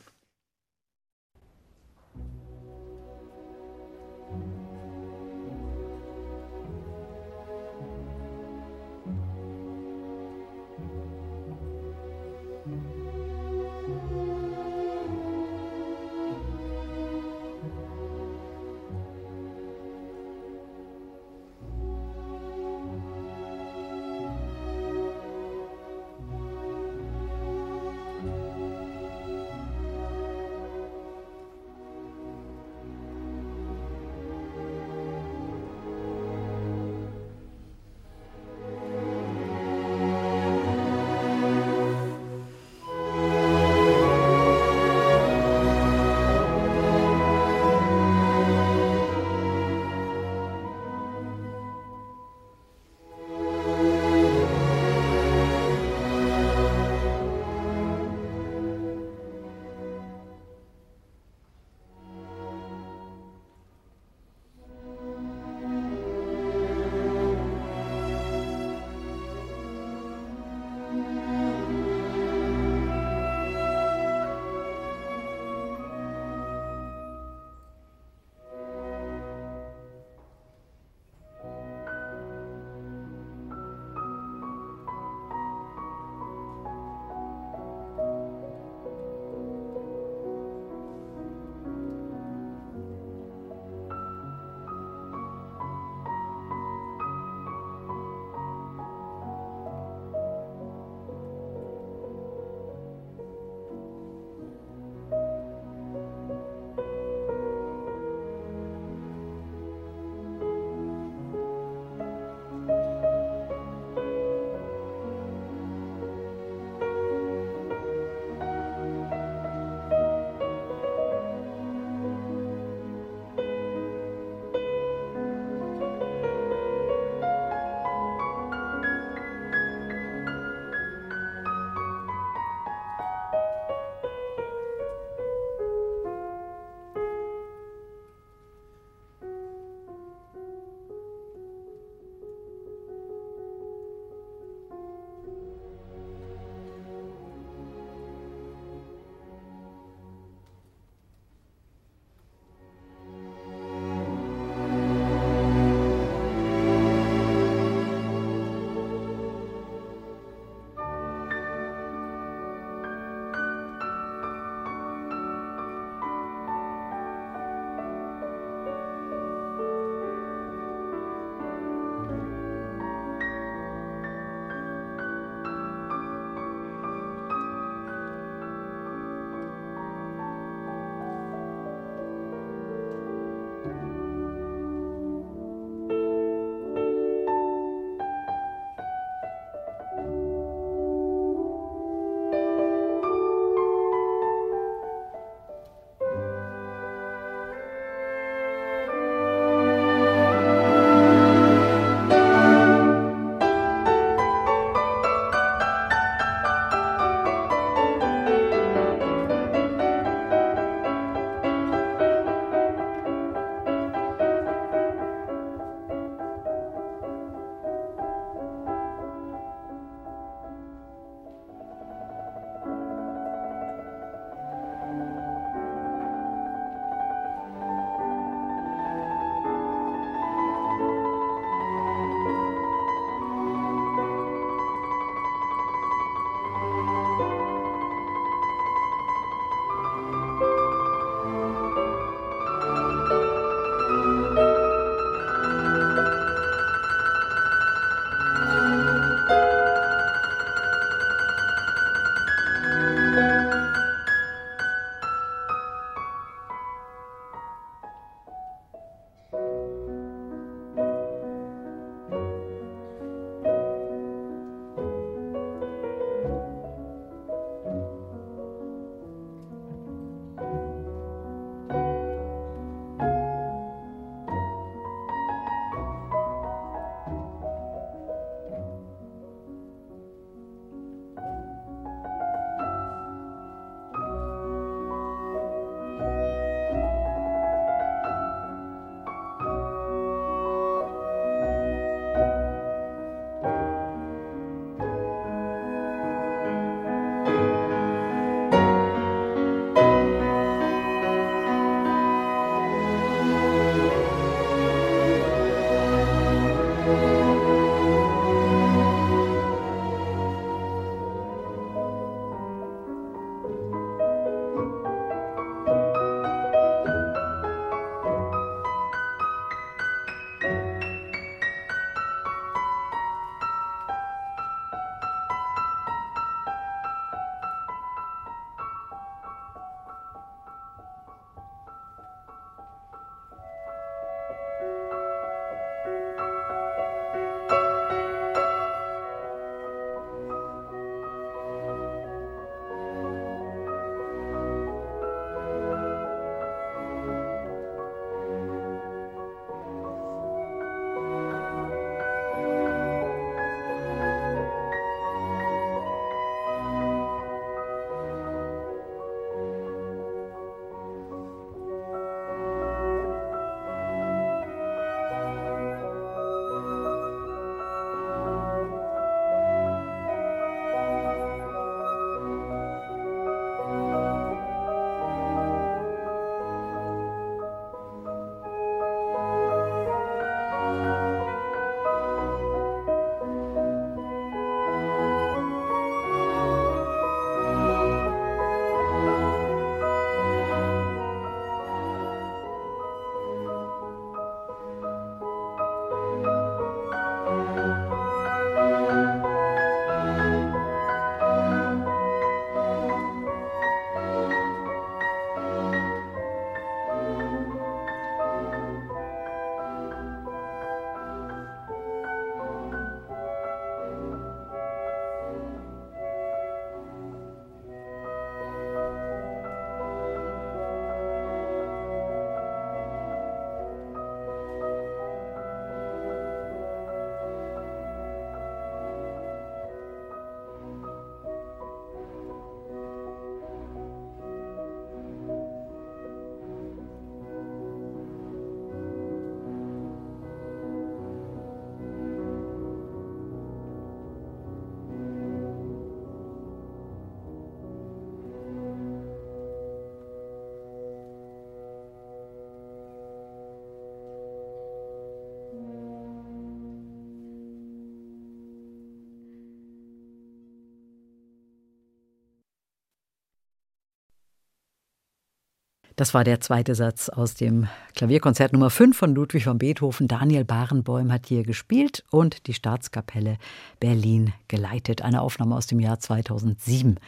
Das war der zweite Satz aus dem Klavierkonzert Nummer 5 von Ludwig van Beethoven. Daniel Barenboim hat hier gespielt und die Staatskapelle Berlin geleitet. Eine Aufnahme aus dem Jahr 2007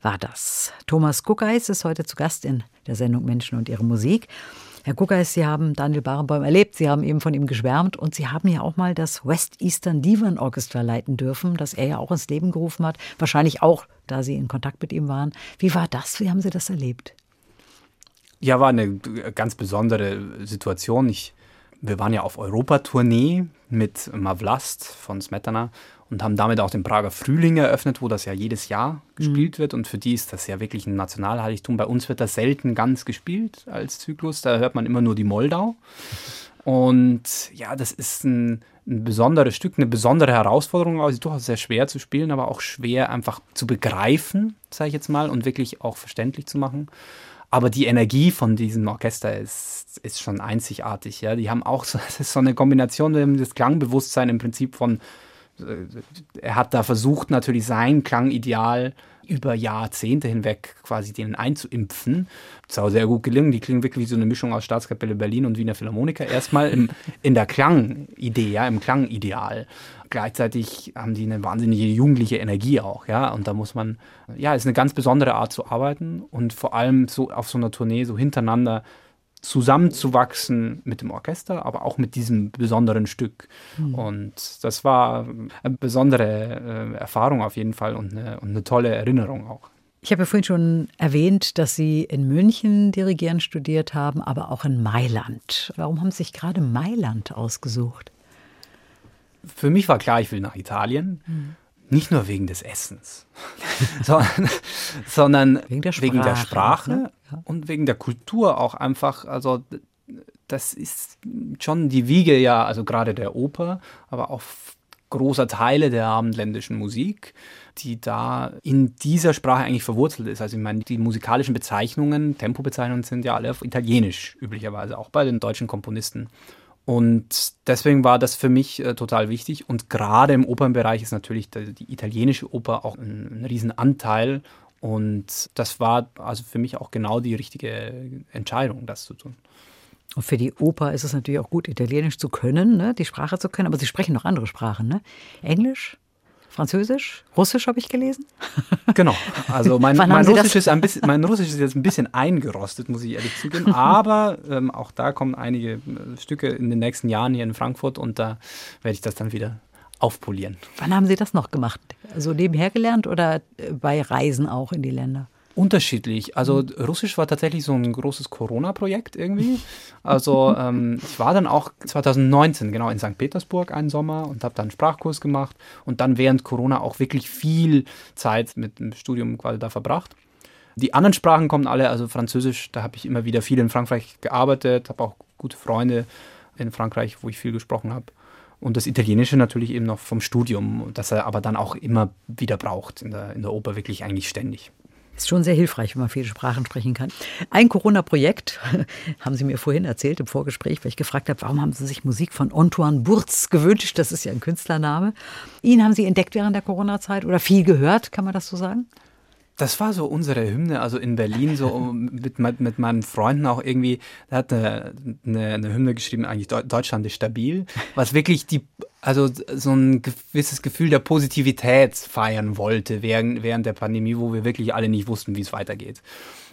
war das. Thomas Guckeis ist heute zu Gast in der Sendung Menschen und ihre Musik. Herr Guckeis, Sie haben Daniel Barenboim erlebt, Sie haben eben von ihm geschwärmt und Sie haben ja auch mal das West Eastern Divan Orchestra leiten dürfen, das er ja auch ins Leben gerufen hat. Wahrscheinlich auch, da Sie in Kontakt mit ihm waren. Wie war das? Wie haben Sie das erlebt? Ja, war eine ganz besondere Situation. Ich, wir waren ja auf Europatournee mit Mavlast von Smetana und haben damit auch den Prager Frühling eröffnet, wo das ja jedes Jahr gespielt mhm. wird. Und für die ist das ja wirklich ein Nationalheiligtum. Bei uns wird das selten ganz gespielt als Zyklus. Da hört man immer nur die Moldau. Und ja, das ist ein, ein besonderes Stück, eine besondere Herausforderung. Also durchaus sehr schwer zu spielen, aber auch schwer einfach zu begreifen, sage ich jetzt mal, und wirklich auch verständlich zu machen. Aber die Energie von diesem Orchester ist, ist schon einzigartig. Ja? Die haben auch so, so eine Kombination, das Klangbewusstsein im Prinzip von, äh, er hat da versucht, natürlich sein Klangideal über Jahrzehnte hinweg quasi denen einzuimpfen. Das ist auch sehr gut gelungen. Die klingen wirklich wie so eine Mischung aus Staatskapelle Berlin und Wiener Philharmoniker. Erstmal im, in der Klangidee, ja, im Klangideal gleichzeitig haben die eine wahnsinnige jugendliche Energie auch, ja. Und da muss man, ja, ist eine ganz besondere Art zu arbeiten und vor allem so auf so einer Tournee so hintereinander zusammenzuwachsen mit dem Orchester, aber auch mit diesem besonderen Stück. Mhm. Und das war eine besondere äh, Erfahrung auf jeden Fall und eine, und eine tolle Erinnerung auch. Ich habe ja vorhin schon erwähnt, dass Sie in München Dirigieren studiert haben, aber auch in Mailand. Warum haben Sie sich gerade Mailand ausgesucht? Für mich war klar, ich will nach Italien. Mhm. Nicht nur wegen des Essens, sondern, sondern, wegen der Sprache, wegen der Sprache ne? ja. und wegen der Kultur auch einfach. Also das ist schon die Wiege ja, also gerade der Oper, aber auch großer Teile der abendländischen Musik, die da in dieser Sprache eigentlich verwurzelt ist. Also ich meine, die musikalischen Bezeichnungen, Tempobezeichnungen sind ja alle auf Italienisch üblicherweise, auch bei den deutschen Komponisten. Und deswegen war das für mich äh, total wichtig. Und gerade im Opernbereich ist natürlich die, die italienische Oper auch ein, ein Riesenanteil. Und das war also für mich auch genau die richtige Entscheidung, das zu tun. Und für die Oper ist es natürlich auch gut, Italienisch zu können, ne? die Sprache zu können, aber Sie sprechen noch andere Sprachen, ne? Englisch? Französisch, Russisch habe ich gelesen. Genau. Also mein, mein Russisch, ist ein bisschen, mein Russisch ist jetzt ein bisschen eingerostet, muss ich ehrlich zugeben. Aber ähm, auch da kommen einige äh, Stücke in den nächsten Jahren hier in Frankfurt und da werde ich das dann wieder aufpolieren. Wann haben Sie das noch gemacht? Also nebenher gelernt oder äh, bei Reisen auch in die Länder? Unterschiedlich. Also. Russisch war tatsächlich so ein großes Corona-Projekt irgendwie. Also ähm, ich war dann auch 2019 genau in St. Petersburg einen Sommer und habe dann einen Sprachkurs gemacht und dann während Corona auch wirklich viel Zeit mit dem Studium quasi da verbracht. Die anderen Sprachen kommen alle, also Französisch, da habe ich immer wieder viel in Frankreich gearbeitet, habe auch gute Freunde in Frankreich, wo ich viel gesprochen habe. Und das Italienische natürlich eben noch vom Studium, das er aber dann auch immer wieder braucht in der, in der Oper, wirklich eigentlich ständig. Ist schon sehr hilfreich, wenn man viele Sprachen sprechen kann. Ein Corona-Projekt, haben Sie mir vorhin erzählt im Vorgespräch, weil ich gefragt habe, warum haben Sie sich Musik von Antoine Burz gewünscht? Das ist ja ein Künstlername. Ihn haben Sie entdeckt während der Corona-Zeit oder viel gehört, kann man das so sagen? Das war so unsere Hymne, also in Berlin, so mit, mit, meinen Freunden auch irgendwie, da hat eine, eine, eine Hymne geschrieben, eigentlich Deutschland ist stabil, was wirklich die, also so ein gewisses Gefühl der Positivität feiern wollte während, während der Pandemie, wo wir wirklich alle nicht wussten, wie es weitergeht.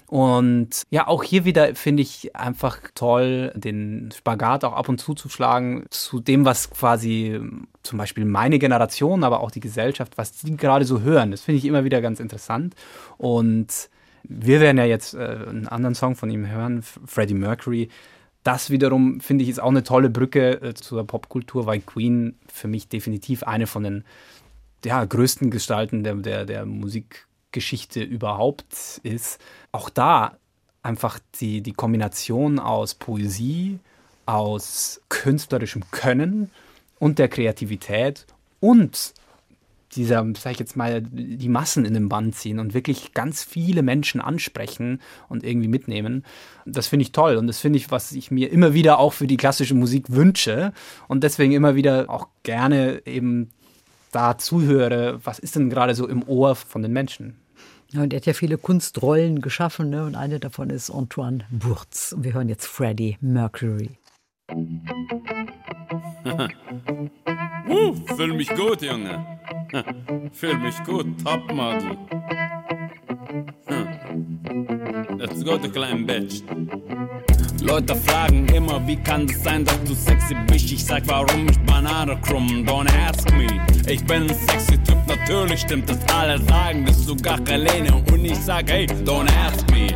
Und ja, auch hier wieder finde ich einfach toll, den Spagat auch ab und zu zu schlagen zu dem, was quasi zum Beispiel meine Generation, aber auch die Gesellschaft, was die gerade so hören. Das finde ich immer wieder ganz interessant. Und wir werden ja jetzt äh, einen anderen Song von ihm hören, Freddie Mercury. Das wiederum finde ich ist auch eine tolle Brücke äh, zur Popkultur, weil Queen für mich definitiv eine von den ja, größten Gestalten der, der, der Musik Geschichte überhaupt ist, auch da einfach die, die Kombination aus Poesie, aus künstlerischem Können und der Kreativität und dieser, sag ich jetzt mal, die Massen in den Bann ziehen und wirklich ganz viele Menschen ansprechen und irgendwie mitnehmen. Das finde ich toll und das finde ich, was ich mir immer wieder auch für die klassische Musik wünsche und deswegen immer wieder auch gerne eben da zuhöre, was ist denn gerade so im Ohr von den Menschen. Ja, und er hat ja viele Kunstrollen geschaffen ne? und eine davon ist Antoine Burz. Und wir hören jetzt Freddie Mercury. uh, fühl mich gut, Junge. fühl mich gut, Topmodel. Let's go, du kleinen Bitch. Leute fragen immer, wie kann es sein, dass du sexy bist? Ich sag, warum ich Banane krumm? Don't ask me. Ich bin ein sexy Typ, natürlich stimmt das. Alle sagen das, sogar Helene. Und ich sag, hey, don't ask me.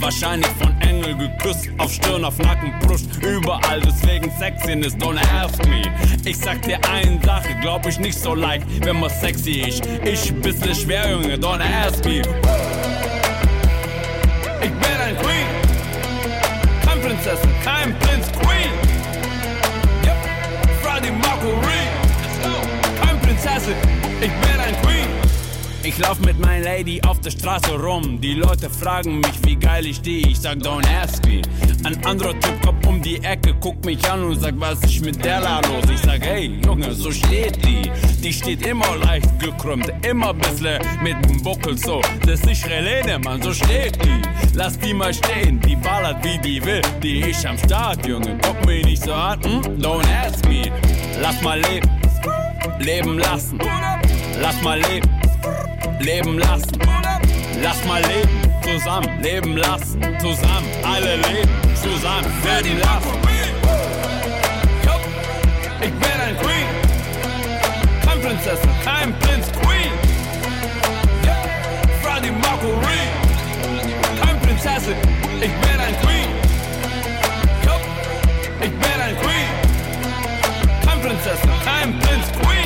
Wahrscheinlich von Engel geküsst, auf Stirn, auf Nacken, Brust, überall, deswegen Sexiness, don't ask me. Ich sag dir eine Sache, glaub ich nicht so leicht, wenn man sexy ist. Ich bisschen schwer, Junge, don't ask me. Kein Prinzessin, kein Prinz, Queen. Yep. Freddie Mercury, kein Prinzessin, ich bin ein Queen. Ich lauf mit meiner Lady auf der Straße rum. Die Leute fragen mich, wie geil ich die. Ich sag, don't ask me. Ein anderer Typ kommt um die Ecke, guckt mich an und sagt, was ist mit der da los? Ich sag, hey, Junge, so steht die. Die steht immer leicht gekrümmt, immer bisschen mit dem Buckel so. Das ist Relene, Mann, so steht die. Lass die mal stehen, die ballert wie die will. Die ist am Start, Junge, guck mich nicht so an. Hm? Don't ask me. Lass mal leben, leben lassen. Lass mal leben leben lassen. Lass mal leben, zusammen, leben lassen, zusammen, alle leben, zusammen, für die lassen. Ich bin ein Queen, kein Prinzessin, kein Prinz, Queen. Freddie Mercury, kein Prinzessin, ich bin ein Queen. Ich bin ein Queen, kein Prinzessin, kein Prinz, Queen.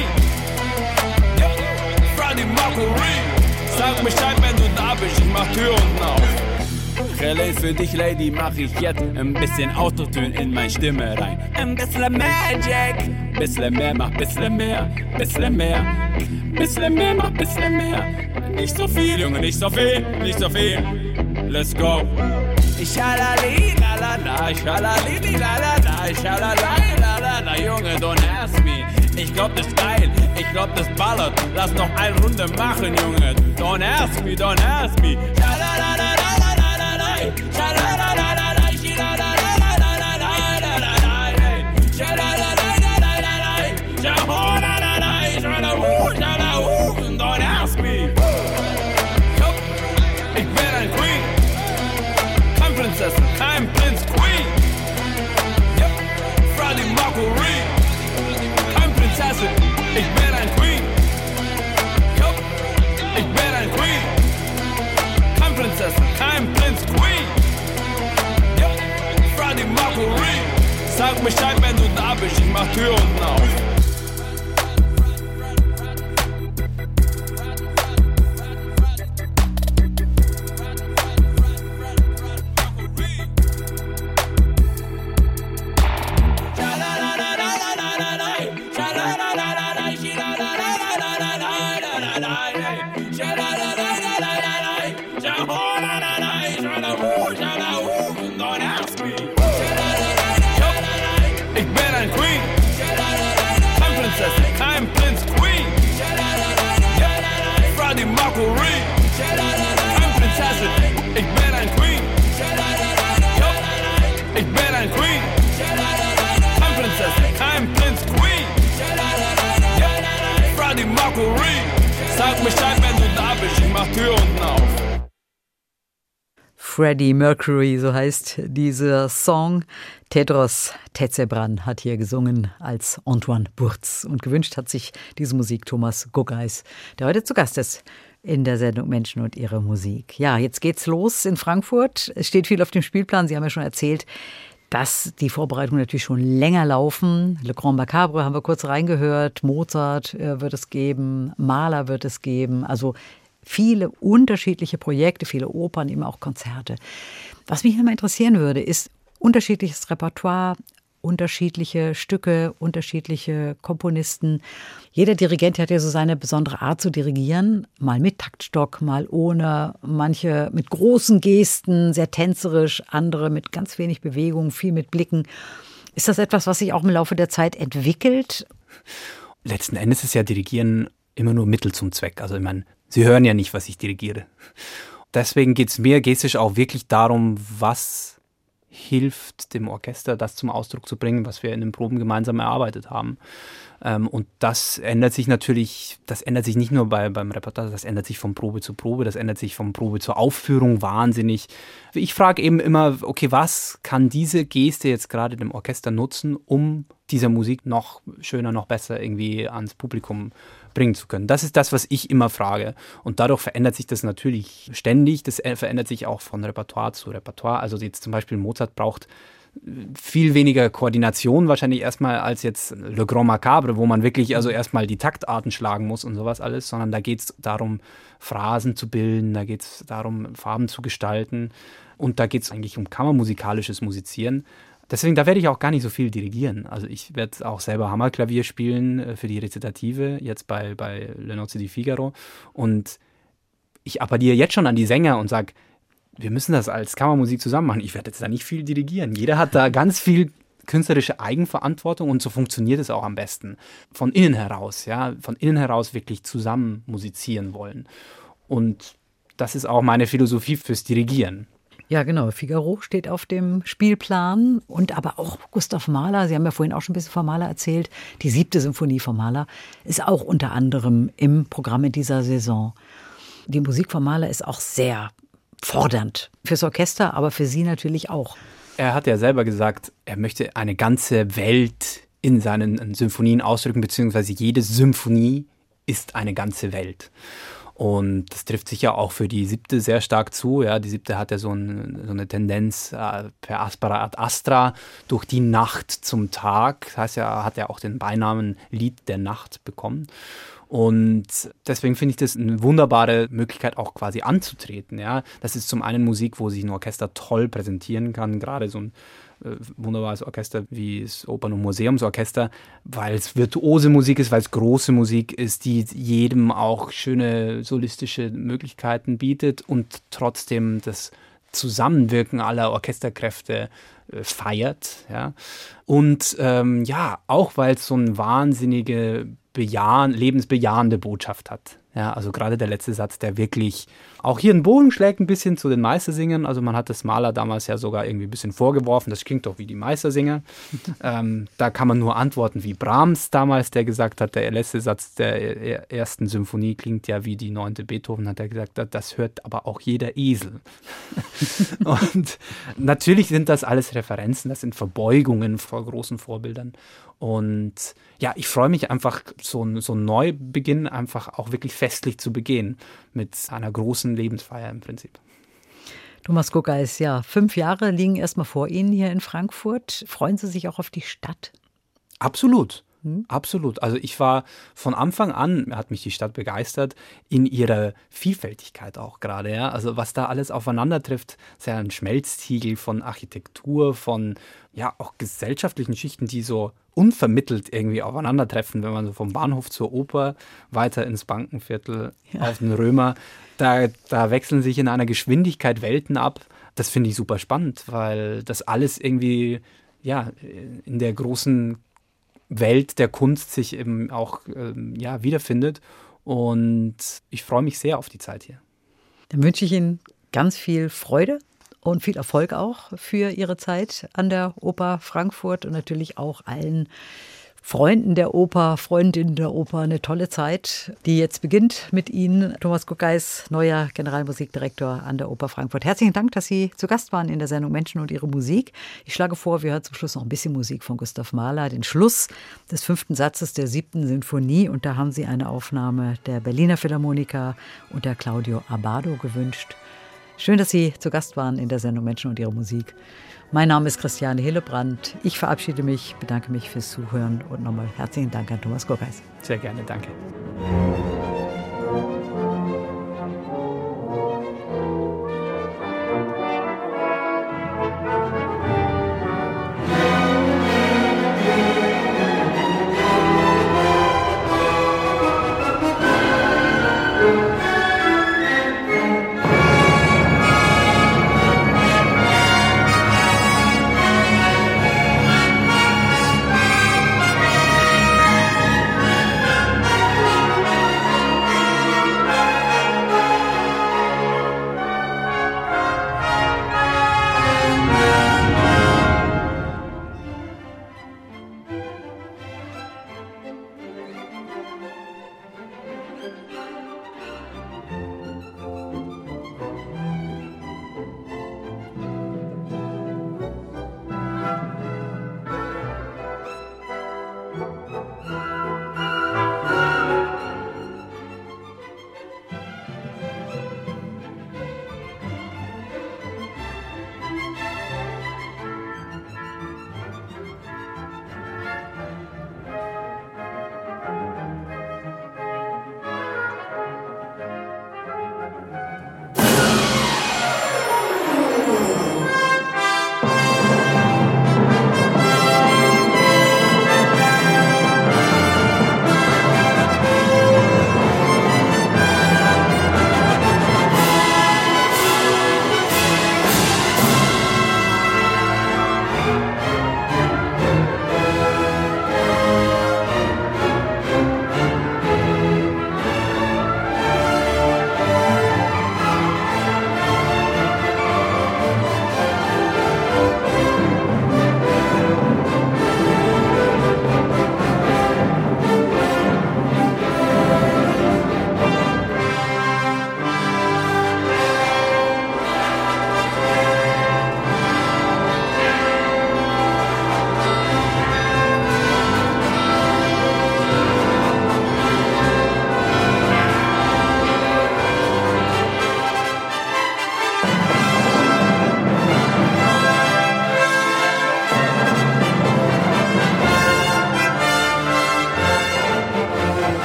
Bescheid, wenn du da bist, ich mach Tür unten auf. Relais für dich, Lady, mach ich jetzt ein bisschen Autotune in meine Stimme rein. Ein bisschen Magic. Bisschen mehr, mach bisschen mehr, bisschen mehr. Bisschen mehr, mach bisschen mehr. Nicht so viel, Junge, nicht so viel, nicht so viel. Let's go. Schalali, la la la, schalali, la la la, schalali, la la la, Junge, don't ask me. Ich glaub, das ist geil, ich glaub, das ballert. Lass noch eine Runde machen, Junge. Don't ask me, don't ask me. Ich bin ein Queen. Yup, ich bin ein Queen. Kein Prinzessin, kein Prinz, Queen. Yup, Freddie Mercury. Sag Bescheid, wenn du da bist, ich mach Tür unten auf. Freddie Mercury, so heißt dieser Song. Tedros Tetsebran hat hier gesungen als Antoine Burz und gewünscht hat sich diese Musik Thomas Guggeis, der heute zu Gast ist in der Sendung Menschen und ihre Musik. Ja, jetzt geht's los in Frankfurt. Es steht viel auf dem Spielplan. Sie haben ja schon erzählt, dass die Vorbereitungen natürlich schon länger laufen. Le Grand Macabre haben wir kurz reingehört. Mozart äh, wird es geben, Maler wird es geben. Also viele unterschiedliche Projekte, viele Opern, eben auch Konzerte. Was mich immer interessieren würde, ist unterschiedliches Repertoire, unterschiedliche Stücke, unterschiedliche Komponisten. Jeder Dirigent hat ja so seine besondere Art zu dirigieren, mal mit Taktstock, mal ohne, manche mit großen Gesten, sehr tänzerisch, andere mit ganz wenig Bewegung, viel mit Blicken. Ist das etwas, was sich auch im Laufe der Zeit entwickelt? Letzten Endes ist ja Dirigieren immer nur Mittel zum Zweck. Also ich meine, Sie hören ja nicht, was ich dirigiere. Deswegen geht es mir gestisch auch wirklich darum, was hilft dem Orchester, das zum Ausdruck zu bringen, was wir in den Proben gemeinsam erarbeitet haben. Ähm, und das ändert sich natürlich, das ändert sich nicht nur bei, beim Repertoire, das ändert sich von Probe zu Probe, das ändert sich von Probe zur Aufführung wahnsinnig. Ich frage eben immer, okay, was kann diese Geste jetzt gerade dem Orchester nutzen, um dieser Musik noch schöner, noch besser irgendwie ans Publikum bringen zu können. Das ist das, was ich immer frage. Und dadurch verändert sich das natürlich ständig. Das verändert sich auch von Repertoire zu Repertoire. Also jetzt zum Beispiel Mozart braucht viel weniger Koordination wahrscheinlich erstmal als jetzt Le Grand Macabre, wo man wirklich also erstmal die Taktarten schlagen muss und sowas alles, sondern da geht es darum, Phrasen zu bilden, da geht es darum, Farben zu gestalten und da geht es eigentlich um kammermusikalisches Musizieren. Deswegen, da werde ich auch gar nicht so viel dirigieren. Also ich werde auch selber Hammerklavier spielen äh, für die Rezitative, jetzt bei, bei Le Nozze di Figaro. Und ich appelliere jetzt schon an die Sänger und sage, wir müssen das als Kammermusik zusammen machen. Ich werde jetzt da nicht viel dirigieren. Jeder hat da ganz viel künstlerische Eigenverantwortung und so funktioniert es auch am besten. Von innen heraus, ja, von innen heraus wirklich zusammen musizieren wollen. Und das ist auch meine Philosophie fürs Dirigieren. Ja, genau. Figaro steht auf dem Spielplan und aber auch Gustav Mahler. Sie haben ja vorhin auch schon ein bisschen von Mahler erzählt. Die siebte Symphonie von Mahler ist auch unter anderem im Programm in dieser Saison. Die Musik von Mahler ist auch sehr fordernd fürs Orchester, aber für Sie natürlich auch. Er hat ja selber gesagt, er möchte eine ganze Welt in seinen Symphonien ausdrücken, beziehungsweise jede Symphonie ist eine ganze Welt. Und das trifft sicher auch für die siebte sehr stark zu. Ja, die siebte hat ja so, ein, so eine Tendenz äh, per aspera ad astra durch die Nacht zum Tag. Das heißt ja, hat ja auch den Beinamen Lied der Nacht bekommen. Und deswegen finde ich das eine wunderbare Möglichkeit, auch quasi anzutreten. Ja? Das ist zum einen Musik, wo sich ein Orchester toll präsentieren kann, gerade so ein wunderbares Orchester wie das Opern- und Museumsorchester, weil es virtuose Musik ist, weil es große Musik ist, die jedem auch schöne solistische Möglichkeiten bietet und trotzdem das Zusammenwirken aller Orchesterkräfte äh, feiert. Ja. Und ähm, ja, auch weil es so eine wahnsinnige bejahen, lebensbejahende Botschaft hat. Ja, also gerade der letzte Satz, der wirklich auch hier einen Bogen schlägt ein bisschen zu den Meistersingern. Also man hat das Maler damals ja sogar irgendwie ein bisschen vorgeworfen. Das klingt doch wie die Meistersinger. ähm, da kann man nur antworten wie Brahms damals, der gesagt hat, der letzte Satz der ersten Symphonie klingt ja wie die neunte Beethoven, hat er gesagt, das hört aber auch jeder Esel. Und natürlich sind das alles Referenzen, das sind Verbeugungen vor großen Vorbildern. Und ja, ich freue mich einfach, so, so einen Neubeginn einfach auch wirklich festlich zu begehen mit einer großen Lebensfeier im Prinzip. Thomas Guckeis, ja, fünf Jahre liegen erstmal vor Ihnen hier in Frankfurt. Freuen Sie sich auch auf die Stadt? Absolut. Hm? Absolut. Also ich war von Anfang an, hat mich die Stadt begeistert, in ihrer Vielfältigkeit auch gerade. Ja? Also was da alles aufeinander trifft, ist ja ein Schmelztiegel von Architektur, von ja auch gesellschaftlichen Schichten, die so unvermittelt irgendwie aufeinandertreffen, wenn man so vom Bahnhof zur Oper weiter ins Bankenviertel ja. auf den Römer, da, da wechseln sich in einer Geschwindigkeit Welten ab. Das finde ich super spannend, weil das alles irgendwie ja in der großen Welt der Kunst sich eben auch ähm, ja, wiederfindet. Und ich freue mich sehr auf die Zeit hier. Dann wünsche ich Ihnen ganz viel Freude und viel Erfolg auch für Ihre Zeit an der Oper Frankfurt und natürlich auch allen Freunden der Oper, Freundinnen der Oper eine tolle Zeit, die jetzt beginnt mit Ihnen. Thomas Guckeis, neuer Generalmusikdirektor an der Oper Frankfurt. Herzlichen Dank, dass Sie zu Gast waren in der Sendung Menschen und ihre Musik. Ich schlage vor, wir hören zum Schluss noch ein bisschen Musik von Gustav Mahler, den Schluss des fünften Satzes der siebten Sinfonie. Und da haben Sie eine Aufnahme der Berliner Philharmoniker und der Claudio Abado gewünscht. Schön, dass Sie zu Gast waren in der Sendung Menschen und ihre Musik. Mein Name ist Christiane Hillebrand. Ich verabschiede mich, bedanke mich fürs Zuhören und nochmal herzlichen Dank an Thomas Gurgeis. Sehr gerne, danke.